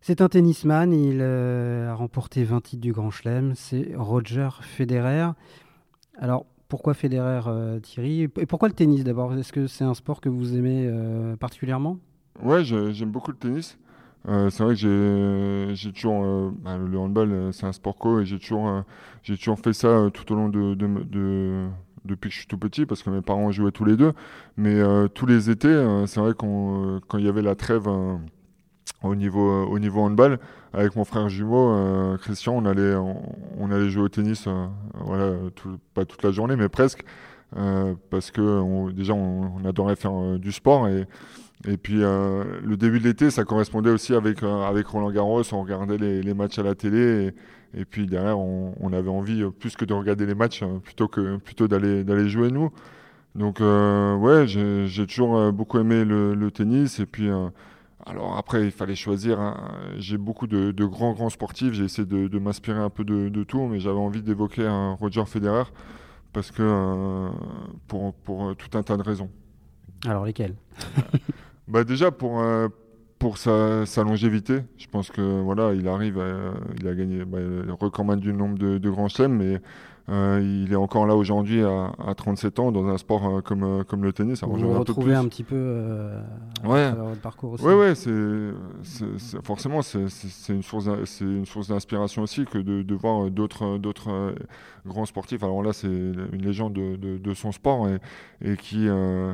c'est un tennisman, il euh, a remporté 20 titres du Grand Chelem, c'est Roger Federer. Alors, pourquoi Federer, euh, Thierry? Et pourquoi le tennis d'abord? Est-ce que c'est un sport que vous aimez particulièrement? Ouais, j'aime beaucoup le tennis. c'est vrai que j'ai toujours bah, le handball, c'est un sport co et j'ai toujours fait ça tout au long de depuis que je suis tout petit parce que mes parents jouaient tous les deux. Mais euh, tous les étés, euh, c'est vrai qu'on, euh, quand il y avait la trêve au niveau au niveau handball, avec mon frère jumeau Christian, on allait on, allait jouer au tennis, voilà, pas toute la journée, mais presque, parce que déjà on, adorait faire du sport et et puis le début de l'été, ça correspondait aussi avec avec Roland Garros, on regardait les, matchs à la télé. Et puis derrière, on, avait envie, euh, plus que de regarder les matchs, euh, plutôt que plutôt d'aller d'aller jouer nous. Donc euh, ouais, j'ai toujours beaucoup aimé le, tennis. Et puis alors après, il fallait choisir. Hein. J'ai beaucoup de, grands grands sportifs. J'ai essayé de, m'inspirer un peu de, tout, mais j'avais envie d'évoquer un Roger Federer parce que pour pour tout un tas de raisons. Alors lesquelles? Bah déjà pour pour sa, longévité. Je pense que voilà, il arrive, il a gagné bah, le record man du nombre de, grands chelems, mais euh, il est encore là aujourd'hui à, 37 ans dans un sport euh, comme, euh, comme le tennis. Vous vous retrouvez un, petit peu ouais. votre parcours aussi. Ouais, ouais, c'est, forcément c'est, une source, c'est une source d'inspiration aussi que de, de voir d'autres, d'autres grands sportifs. Alors là, c'est une légende de, de, son sport et, et qui euh,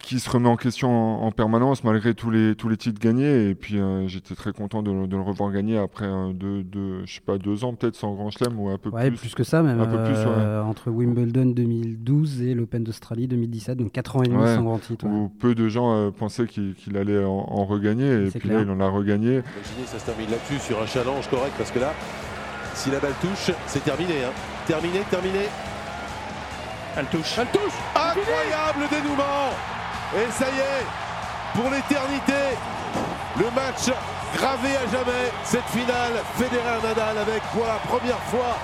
qui se remet en question en, permanence malgré tous les, tous les titres gagnés. Et puis euh, j'étais très content de, le revoir gagner après deux, je sais pas, deux ans peut-être sans Grand Chelem ou un peu plus. plus que ça même. Un peu plus, euh, Entre Wimbledon 2012 et l'Open d'Australie 2017, donc 4 ans et demi sans grand titre. Où peu de gens pensaient qu'il allait en, regagner. Et puis là, il en a regagné. Imaginez, ça se termine là-dessus sur un challenge correct parce que là, si la balle touche, c'est terminé. Hein. Terminé, terminé. Elle touche. Elle touche Incroyable dénouement Et ça y est, pour l'éternité, le match gravé à jamais, cette finale Federer-Nadal avec pour la première fois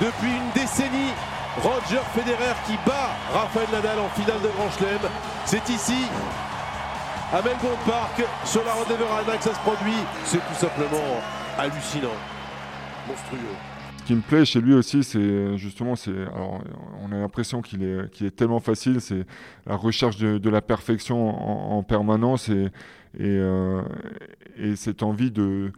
depuis une décennie Roger Federer qui bat Rafael Nadal en finale de Grand Chelem. C'est ici, à Melbourne Park, sur la Arena que ça se produit. C'est tout simplement hallucinant, monstrueux. Ce qui me plaît chez lui aussi, c'est justement, c'est, on a l'impression qu'il est, qu'il est tellement facile, c'est la recherche de, la perfection en, permanence et, et, euh, et cette envie de,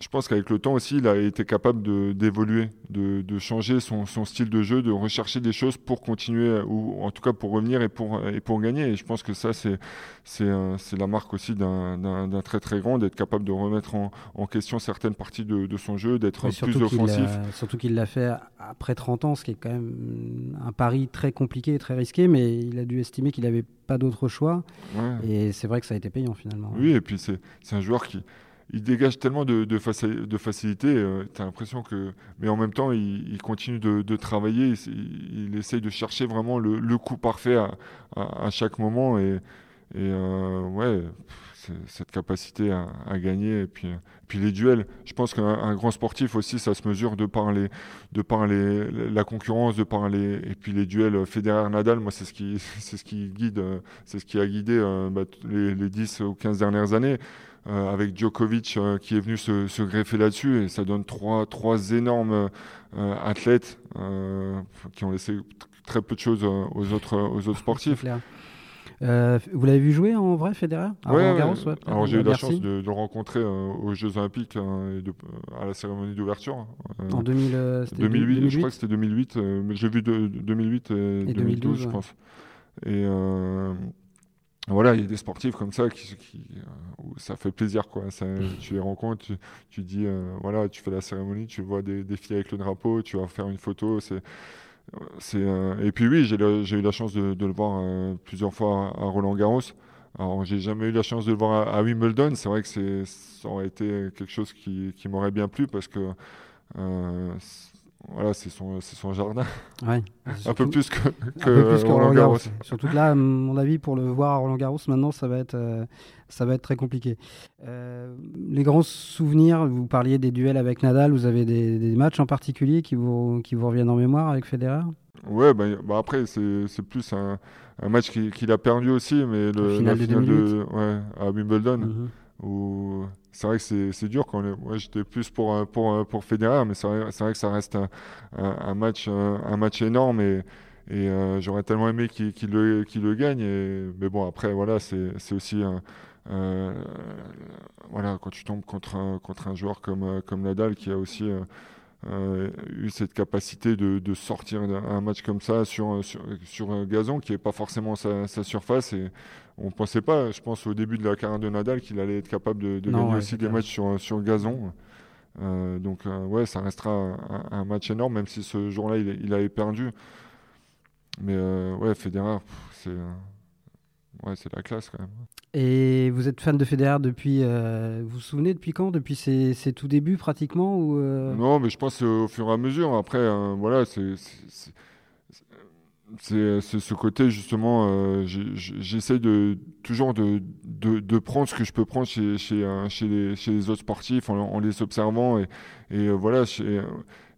je pense qu'avec le temps aussi, il a été capable d'évoluer, de, de, changer son, son, style de jeu, de rechercher des choses pour continuer, ou en tout cas pour revenir et pour, et pour gagner. Et je pense que ça, c'est la marque aussi d'un très très grand, d'être capable de remettre en, en, question certaines parties de, de son jeu, d'être plus offensif. surtout qu'il l'a fait après 30 ans, ce qui est quand même un pari très compliqué et très risqué, mais il a dû estimer qu'il n'avait pas d'autre choix. Et c'est vrai que ça a été payant finalement. Oui, et puis c'est un joueur qui il dégage tellement de, facilité, euh, tu as l'impression que. Mais en même temps, il, continue de, travailler, il, essaye de chercher vraiment le, coup parfait à, chaque moment. Et, euh, ouais, cette capacité à, gagner. Et puis, puis les duels, je pense qu'un grand sportif aussi, ça se mesure de par, de par la concurrence, de par les. Et puis les duels Federer-Nadal, moi, c'est ce, qui, ce qui guide, c'est ce qui a guidé euh, bah, les, les 10 ou 15 dernières années. Euh, avec Djokovic euh, qui est venu se, greffer là-dessus et ça donne trois, trois énormes euh, athlètes qui ont laissé très peu de choses aux autres, aux autres sportifs. vous l'avez vu jouer en vrai, Federer? Oui, Alors j'ai eu la chance de, le rencontrer aux Jeux Olympiques et de, à la cérémonie d'ouverture. en 2000, 2008, je crois que c'était 2008, mais j'ai vu de, 2008 et, 2012, je pense. Et voilà, il y a des sportifs comme ça qui, euh, ça fait plaisir quoi. tu les rencontres, tu, dis euh, voilà, tu fais la cérémonie, tu vois des, filles avec le drapeau, tu vas faire une photo, c'est c'est euh, et puis oui, j'ai eu la chance de, le voir plusieurs fois à, Roland Garros. Alors j'ai jamais eu la chance de le voir à, Wimbledon. C'est vrai que c'est ça aurait été quelque chose qui, qui m'aurait bien plu parce que voilà, c'est son, son jardin. un peu plus que, que, Roland Garros. Surtout que là, à mon avis, pour le voir à Roland Garros, maintenant, ça va être, euh, ça va être très compliqué. Euh, les grands souvenirs, vous parliez des duels avec Nadal, vous avez des, des matchs en particulier qui vous, qui vous reviennent en mémoire avec Federer? Ouais, bah, bah après, c'est plus un, un match qu'il a perdu aussi, mais le, final, de, ouais, à Wimbledon. Mhm c'est vrai que c'est dur quand moi j'étais plus pour pour pour Federer mais c'est vrai, que ça reste un, match énorme et, euh, j'aurais tellement aimé qu'il le, gagne mais bon après voilà c'est aussi euh, quand tu tombes contre un, joueur comme Nadal qui a aussi euh, eu cette capacité de, de, sortir un match comme ça sur, sur, sur un gazon qui n'est pas forcément sa, sa, surface. Et on ne pensait pas, je pense, au début de la carrière de Nadal qu'il allait être capable de, de gagner aussi des matchs sur, sur gazon. Euh, donc, euh, ouais, ça restera un, match énorme, même si ce jour-là, il, il, avait perdu. Mais ouais, Federer, c'est ouais, c'est la classe quand même. Et vous êtes fan de Federer depuis, euh, vous vous souvenez depuis quand? Depuis ses, tout débuts pratiquement ou euh? Non, mais je pense au fur et à mesure. Après, euh, voilà, c'est c'est ce côté justement, j'essaie de toujours de, de, de, prendre ce que je peux prendre chez, chez, chez, les, chez les autres sportifs en, en les observant et, et voilà, chez,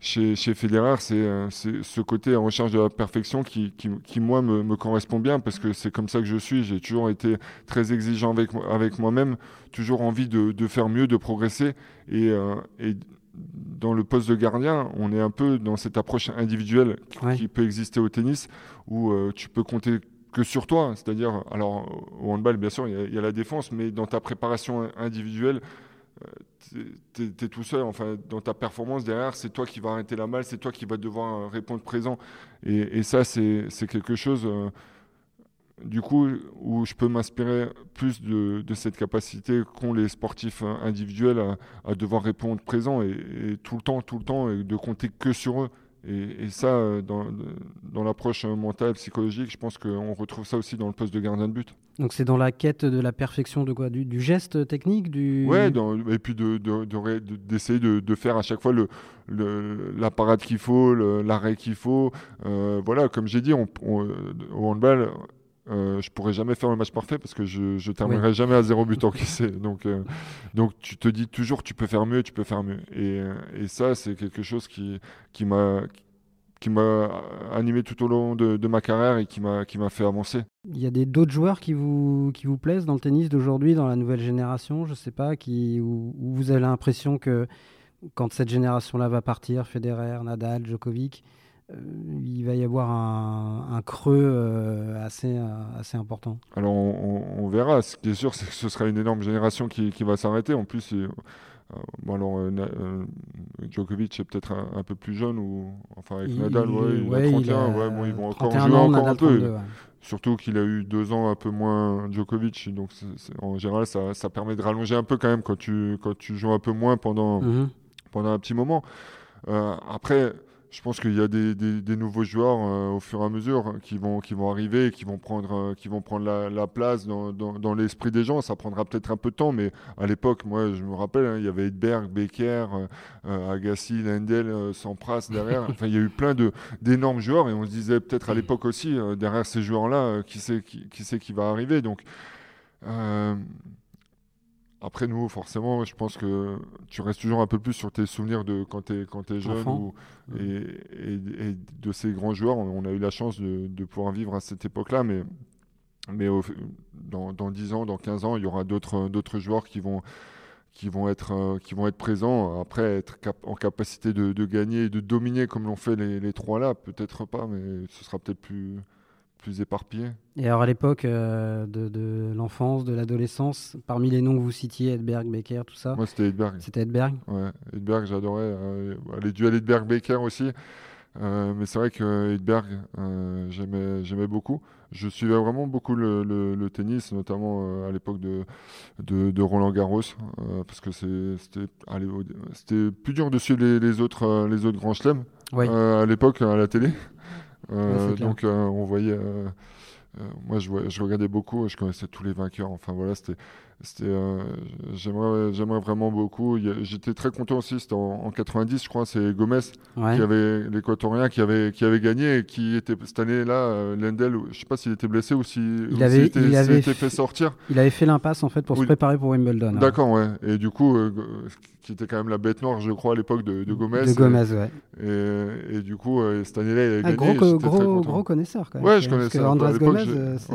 chez, chez Federer, euh, c'est ce côté en recherche de la perfection qui, qui, qui moi, me, me, correspond bien parce que c'est comme ça que je suis. J'ai toujours été très exigeant avec, avec moi-même, toujours envie de, de, faire mieux, de progresser. Et, euh, et, dans le poste de gardien, on est un peu dans cette approche individuelle qui peut exister au tennis où euh, tu peux compter que sur toi. C'est-à-dire, alors au handball, bien sûr, il y, y, a la défense, mais dans ta préparation individuelle, tu es, tout seul, enfin, dans ta performance derrière, c'est toi qui vas arrêter la balle, c'est toi qui vas devoir euh, répondre présent. Et, ça, c'est quelque chose. Euh, du coup, où je peux m'inspirer plus de, cette capacité qu'ont les sportifs individuels à, devoir répondre présent et, tout le temps, tout le temps, et de compter que sur eux. Et, ça, euh, dans, dans l'approche mentale, psychologique, je pense qu'on retrouve ça aussi dans le poste de gardien de but. Donc c'est dans la quête de la perfection de quoi? Du, geste technique du... Ouais, et puis d'essayer de, de, faire à chaque fois le, la parade qu'il faut, l'arrêt qu'il faut. Euh, voilà, comme j'ai dit, on, au handball, euh, je pourrais jamais faire le match parfait parce que je, ne terminerai jamais à zéro but en caissé. Donc, euh, donc tu te dis toujours tu peux faire mieux, tu peux faire mieux. Et, et ça, c'est quelque chose qui, qui m'a qui m'a animé tout au long de, ma carrière et qui m'a qui m'a fait avancer. Il y a des d'autres joueurs qui vous qui vous plaisent dans le tennis d'aujourd'hui, dans la nouvelle génération, je sais pas, qui où, vous avez l'impression que quand cette génération-là va partir, Federer, Nadal, Djokovic, euh, il va y avoir un, creux euh, assez, euh, assez important. Alors on, verra. Ce qui est sûr, c'est que ce sera une énorme génération qui, qui va s'arrêter. En plus, bon alors Djokovic est peut-être un, peu plus jeune ou enfin avec Nadal, il, a 31. ouais, bon, ils vont encore jouer encore un peu. Surtout qu'il a eu deux ans un peu moins Djokovic, donc en général ça, ça, permet de rallonger un peu quand même quand tu, quand tu joues un peu moins pendant, mhm. pendant un petit moment. après, je pense qu'il y a des, des, nouveaux joueurs euh, au fur et à mesure qui vont, qui vont arriver, qui vont prendre, euh, qui vont prendre la, la place dans, dans, dans l'esprit des gens. Ça prendra peut-être un peu de temps, mais à l'époque, moi, je me rappelle, hein, il y avait Edberg, Becker, euh, Agassi, Lendl, Sampras derrière. enfin, il y a eu plein d'énormes joueurs et on se disait peut-être à l'époque aussi, derrière ces joueurs-là, qui sait qui, qui, sait qui va arriver. Donc, après, nous, forcément, je pense que tu restes toujours un peu plus sur tes souvenirs de quand tu es, quand es jeune ou, et, de ces grands joueurs. On, a eu la chance de, pouvoir vivre à cette époque-là, mais, mais dans, dans, 10 ans, dans 15 ans, il y aura d'autres joueurs qui vont, qui, vont être, euh, qui vont être présents. Après, être en capacité de, gagner et de dominer comme l'ont fait les, les trois là, peut-être pas, mais ce sera peut-être plus plus éparpillé. Et alors à l'époque euh, de, l'enfance, de l'adolescence, parmi les noms que vous citiez, Edberg, Becker, tout ça Moi c'était Edberg. C'était Edberg Ouais, Edberg j'adorais. Euh, les duels Edberg-Becker aussi. Euh, mais c'est vrai que Edberg, j'aimais beaucoup. Je suivais vraiment beaucoup le, tennis, notamment à l'époque de, de, Roland Garros, parce que c'était plus dur de suivre les, autres, les autres grands chelems à l'époque à la télé. Euh, donc euh, on voyait euh, moi je, je, regardais beaucoup je connaissais tous les vainqueurs. Enfin voilà c'était j'aimerais, j'aimerais vraiment beaucoup. J'étais très content aussi. C'était en, 90, je crois. C'est Gomez qui avait l'équatorien qui avait qui avait gagné et qui était cette année-là. Euh, Lendl, je sais pas s'il était blessé ou s'il il avait, il avait fait sortir. Il avait fait l'impasse en fait pour se préparer pour Wimbledon. D'accord, ouais. Et du coup, euh, qui était quand même la bête noire, je crois, à l'époque de, de, Gomez. De Gomez, ouais. Et, du coup, cette année-là, il a ah, gagné. Gros, gros, gros, connaisseur quand même. Ouais, je connaissais. Andrés Gomez, c'est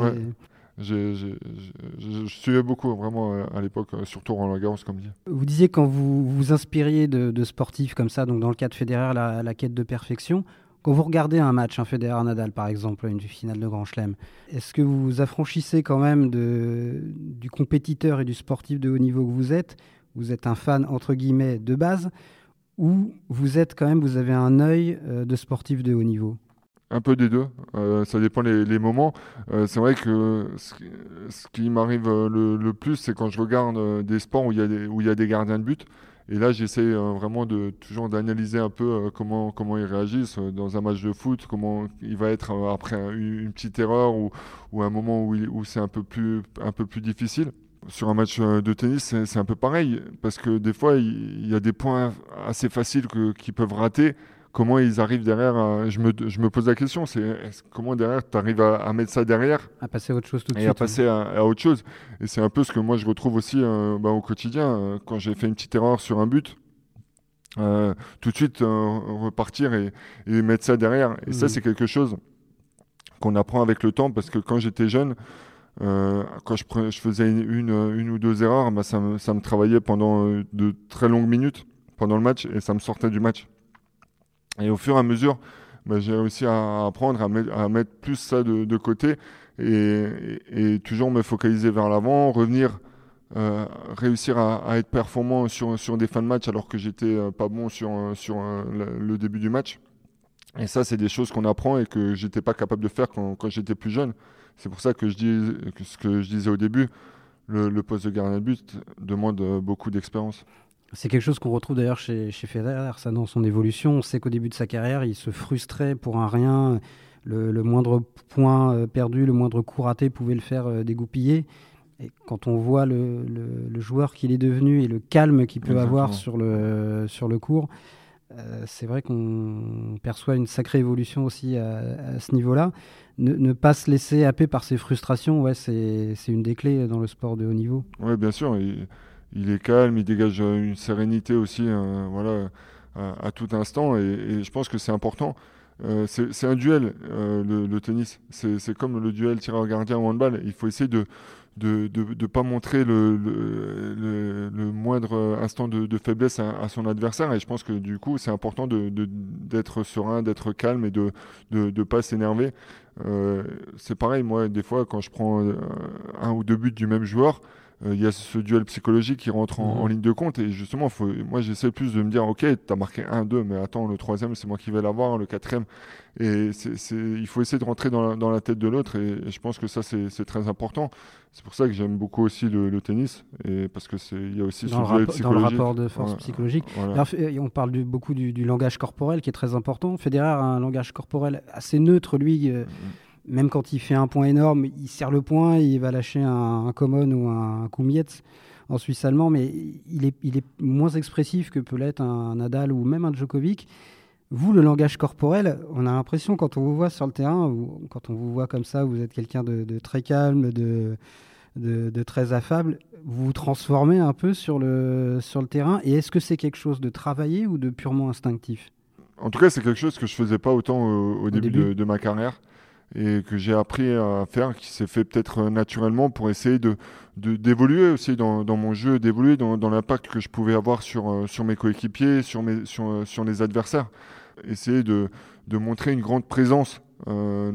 je suivais beaucoup vraiment euh, à l'époque, euh, surtout Roland Garros comme dit. Vous disiez quand vous vous inspiriez de, sportifs comme ça, donc dans le cas de la, quête de perfection, quand vous regardez un match, un Federer-Nadal par exemple, une finale de Grand Chelem, est-ce que vous vous affranchissez quand même du compétiteur et du sportif de haut niveau que vous êtes? Vous êtes un fan entre guillemets de base ou vous êtes quand même, vous avez un œil euh, de sportif de haut niveau? Un peu des deux, euh, ça dépend les, moments. Euh, c'est vrai que ce, qui m'arrive euh, le, plus, c'est quand je regarde des sports où il y a des, où il y a des gardiens de but. Et là, j'essaie vraiment de toujours d'analyser un peu comment comment ils réagissent dans un match de foot, comment il va être après une, petite erreur ou, un moment où, où c'est un peu plus un peu plus difficile. Sur un match de tennis, c'est un peu pareil parce que des fois, il, y a des points assez faciles qu'ils peuvent rater comment ils arrivent derrière je, me, je, me, pose la question, c'est comment derrière tu arrives à, mettre ça derrière À passer à autre chose tout de suite. Et à passer à, autre chose. Et c'est un peu ce que moi je retrouve aussi euh, bah, au quotidien. Euh, quand j'ai fait une petite erreur sur un but, euh, tout de suite repartir et, mettre ça derrière. Et ça, mmh. c'est quelque chose qu'on apprend avec le temps parce que quand j'étais jeune, quand je, je, faisais une, une, ou deux erreurs, bah, ça, me, ça me travaillait pendant de très longues minutes pendant le match et ça me sortait du match. Et au fur et à mesure, bah, j'ai réussi à apprendre à, mettre plus ça de, côté et, toujours me focaliser vers l'avant, revenir, euh, réussir à, être performant sur, sur des fins de match alors que j'étais euh, pas bon sur, sur euh, le début du match. Et ça, c'est des choses qu'on apprend et que j'étais pas capable de faire quand, j'étais plus jeune. c'est pour ça que je dis ce que je disais au début, le, poste de gardien de but demande beaucoup d'expérience. C'est quelque chose qu'on retrouve d'ailleurs chez, chez Federer, ça dans son évolution. On sait qu'au début de sa carrière, il se frustrait pour un rien. Le, moindre point euh, perdu, le moindre coup raté pouvait le faire euh, dégoupiller. Et quand on voit le, joueur qu'il est devenu et le calme qu'il peut avoir sur le, sur le cours, euh, c'est vrai qu'on perçoit une sacrée évolution aussi à, ce niveau-là. Ne, pas se laisser happer par ses frustrations, ouais, c'est une des clés dans le sport de haut niveau. Oui, bien sûr. Il, est calme, il dégage une sérénité aussi euh, voilà, à, tout instant. Et, je pense que c'est important. Euh, c'est un duel, le, tennis. C'est comme le duel tireur gardien ou handball. Il faut essayer de, de ne pas montrer le, le, moindre instant de, faiblesse à, son adversaire. Et je pense que du coup, c'est important d'être serein, d'être calme et de ne pas s'énerver. Euh, c'est pareil, moi, des fois, quand je prends euh, un ou deux buts du même joueur, euh, il y a ce duel psychologique qui rentre en, mhm. ligne de compte. Et justement, faut, moi, j'essaie plus de me dire, OK, tu as marqué un, deux, mais attends, le troisième, c'est moi qui vais l'avoir, le quatrième. Et il faut essayer de rentrer dans la, dans la tête de l'autre. Et, je pense que ça, c'est très important. C'est pour ça que j'aime beaucoup aussi le, tennis. Et parce qu'il y a aussi dans ce duel psychologique. Dans le rapport de force psychologique. on parle beaucoup du, langage corporel qui est très important. Federer a un langage corporel assez neutre, lui. Euh, mm-hmm même quand il fait un point énorme, il serre le point, il va lâcher un, un common ou un, Kumietz en Suisse allemand, mais il est, il est moins expressif que peut l'être un, Nadal ou même un Djokovic. Vous, le langage corporel, on a l'impression quand on vous voit sur le terrain, quand on vous voit comme ça, vous êtes quelqu'un de, très calme, de, de, très affable. Vous vous transformez un peu sur le, sur le terrain. Et est-ce que c'est quelque chose de travaillé ou de purement instinctif? En tout cas, c'est quelque chose que je faisais pas autant au, début, De, ma carrière et que j'ai appris à faire, qui s'est fait peut-être naturellement pour essayer de d'évoluer aussi dans, mon jeu, d'évoluer dans, dans l'impact que je pouvais avoir sur, euh, sur mes coéquipiers, sur, mes, sur, euh, sur les adversaires. Essayer de, de montrer une grande présence euh,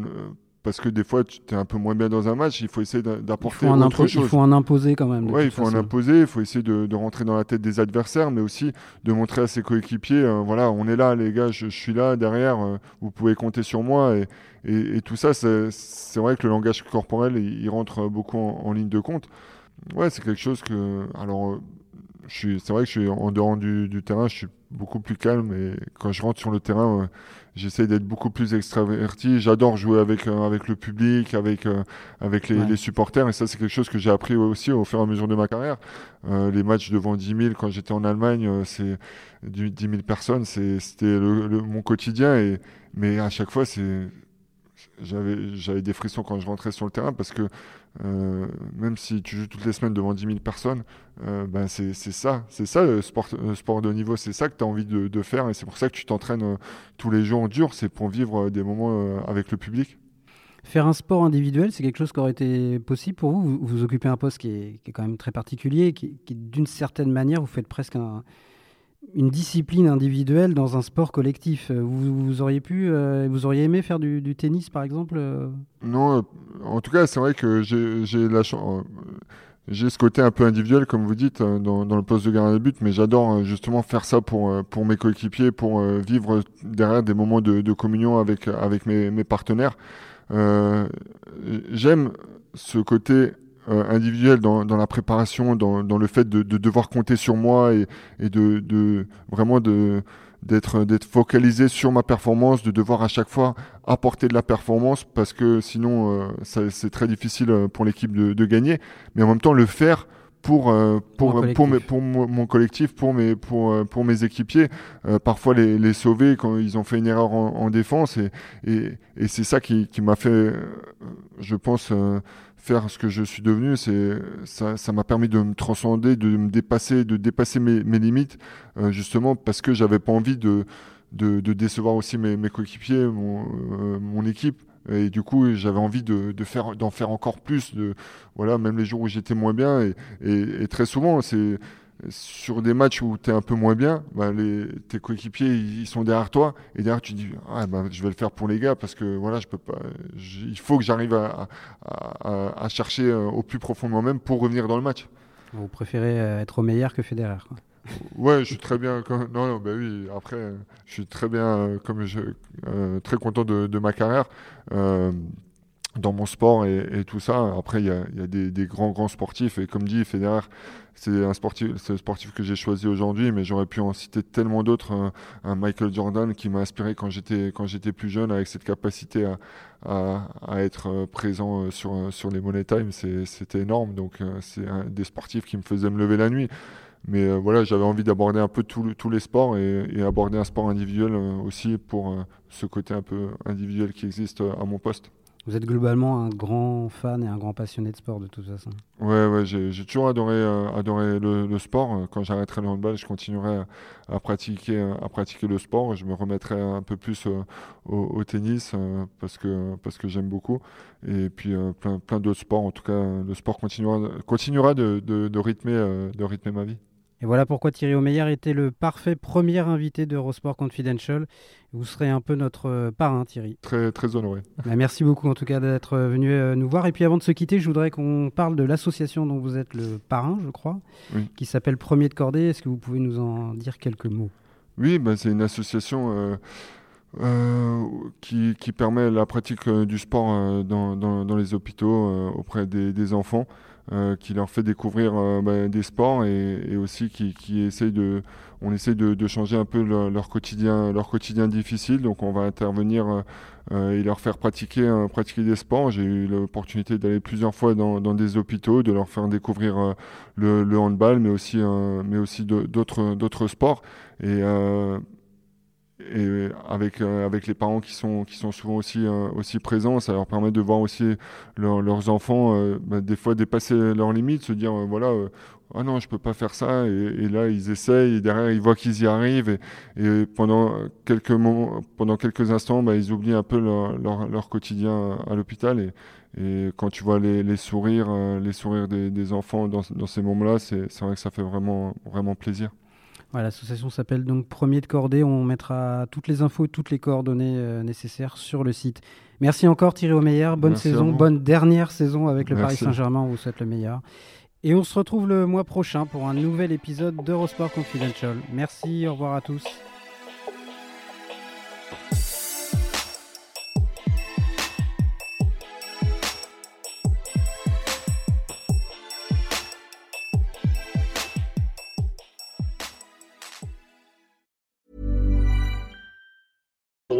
parce que des fois, tu es un peu moins bien dans un match, il faut essayer d'apporter autre chose. Il faut en imposer quand même. Oui, il faut en imposer, il faut essayer de, rentrer dans la tête des adversaires, mais aussi de montrer à ses coéquipiers, euh, voilà, on est là, les gars, je, suis là derrière, euh, vous pouvez compter sur moi. Et, et, tout ça, c'est vrai que le langage corporel, il, rentre beaucoup en, ligne de compte. Ouais, c'est quelque chose que... Alors, euh, c'est vrai que je suis en dehors du, du terrain, je suis beaucoup plus calme et quand je rentre sur le terrain, j'essaie d'être beaucoup plus extraverti. J'adore jouer avec, euh, avec le public, avec, euh, avec les, supporters. Et ça, c'est quelque chose que j'ai appris aussi au fur et à mesure de ma carrière. Euh, les matchs devant 10 000, quand j'étais en Allemagne, c'est 10 000 personnes, c'était mon quotidien. Et, mais à chaque fois, c'est j'avais des frissons quand je rentrais sur le terrain parce que euh, même si tu joues toutes les semaines devant 10 000 personnes, euh, ben c'est ça, c'est ça le sport, sport de niveau, c'est ça que tu as envie de, faire et c'est pour ça que tu t'entraînes euh, tous les jours en dur, c'est pour vivre des moments avec le public. Faire un sport individuel, c'est quelque chose qui aurait été possible pour vous? Vous, occupez un poste qui est, quand même très particulier, qui, qui d'une certaine manière, vous faites presque un, une discipline individuelle dans un sport collectif. Euh, vous, auriez pu, euh, vous auriez aimé faire du, tennis par exemple euh Non, en tout cas, c'est vrai que j'ai ce côté un peu individuel, comme vous dites, dans, le poste de gardien de but, mais j'adore justement faire ça pour, mes coéquipiers, pour vivre derrière des moments de, communion avec, mes partenaires. J'aime ce côté euh, individuel dans, dans, la préparation, dans, dans le fait de, de, devoir compter sur moi et, et de, de, vraiment de d'être d'être focalisé sur ma performance, de devoir à chaque fois apporter de la performance parce que sinon euh, c'est très difficile euh, pour l'équipe de, de, gagner. Mais en même temps le faire pour pour pour, pour, mes, pour, mon collectif, pour mes pour pour mes équipiers, parfois les, les sauver quand ils ont fait une erreur en, en défense et et, et c'est ça qui qui m'a fait, je pense faire ce que je suis devenu, c'est ça, m'a permis de me transcender, de me dépasser, de dépasser mes, mes limites, euh, justement parce que j'avais pas envie de, de, de, décevoir aussi mes, mes coéquipiers, mon, euh, mon, équipe. Et du coup, j'avais envie de, de faire, d'en faire encore plus. De, voilà, même les jours où j'étais moins bien. Et très souvent, c'est sur des matchs où tu es un peu moins bien, bah, les, tes coéquipiers ils sont derrière toi et derrière tu dis ah, bah, je vais le faire pour les gars parce que voilà je peux pas il faut que j'arrive à, à, chercher euh, au plus profond de moi-même pour revenir dans le match. Vous préférez euh, être au meilleur que Federer quoi. Ouais, je suis très bien. Non, non, bah oui. Après, je suis très bien, euh, comme je, très content de, de ma carrière. Dans mon sport et, tout ça. Après, il y a, des, grands, grands sportifs. Et comme dit Federer, c'est un sportif, c'est le sportif que j'ai choisi aujourd'hui, mais j'aurais pu en citer tellement d'autres. Un, Michael Jordan qui m'a inspiré quand j'étais, quand j'étais plus jeune, avec cette capacité à, à, être présent sur, sur les Money Time. c'était énorme. Donc, euh, c'est des sportifs qui me faisait me lever la nuit. Mais euh, voilà, j'avais envie d'aborder un peu tous les sports et, aborder un sport individuel euh, aussi pour ce côté un peu individuel qui existe à mon poste. Vous êtes globalement un grand fan et un grand passionné de sport de toute façon. Ouais, ouais j'ai toujours adoré, euh, adoré le, sport. Quand j'arrêterai le handball, je continuerai à, pratiquer, à pratiquer le sport. Je me remettrai un peu plus euh, au, tennis euh, parce que, parce que j'aime beaucoup. Et puis plein, plein d'autres sports. En tout cas, le sport continuera, continuera de, rythmer, de rythmer ma vie. Et voilà pourquoi Thierry Omeyer était le parfait premier invité d'Eurosport Confidential. Vous serez un peu notre euh, parrain, Thierry. Très, très honoré. Bah, merci beaucoup en tout cas d'être venu euh, nous voir. Et puis avant de se quitter, je voudrais qu'on parle de l'association dont vous êtes le parrain, je crois, qui s'appelle Premier de Cordée. Est-ce que vous pouvez nous en dire quelques mots? Oui, bah, c'est une association euh, qui, qui, permet la pratique du sport dans, dans, les hôpitaux auprès des, des enfants. Euh, qui leur fait découvrir euh, bah, des sports et, aussi qui, qui essaye de, on essaye de, changer un peu leur, quotidien, leur quotidien difficile. Donc on va intervenir euh, et leur faire pratiquer, pratiquer des sports. J'ai eu l'opportunité d'aller plusieurs fois dans, des hôpitaux, de leur faire découvrir le, handball, mais aussi, mais aussi d'autres, d'autres sports. Et et avec euh, avec les parents qui sont qui sont souvent aussi euh, aussi présents ça leur permet de voir aussi leurs enfants euh, bah, des fois dépasser leurs limites se dire voilà ah non je peux pas faire ça et, là ils essayent et derrière ils voient qu'ils y arrivent. Et, pendant quelques moments pendant quelques instants bah, ils oublient un peu leur, leur, leur quotidien à l'hôpital. Et, et quand tu vois les, les sourires les sourires des, des enfants dans, dans ces moments là c'est vrai que ça fait vraiment vraiment plaisir L'association s'appelle donc Premier de Cordée. On mettra toutes les infos, toutes les coordonnées euh, nécessaires sur le site. Merci encore Thierry Omeyer. Bonne saison, bonne dernière saison avec le Paris Saint-Germain. On vous souhaite le meilleur. Et on se retrouve le mois prochain pour un nouvel épisode d'Eurosport Confidential. Merci, au revoir à tous.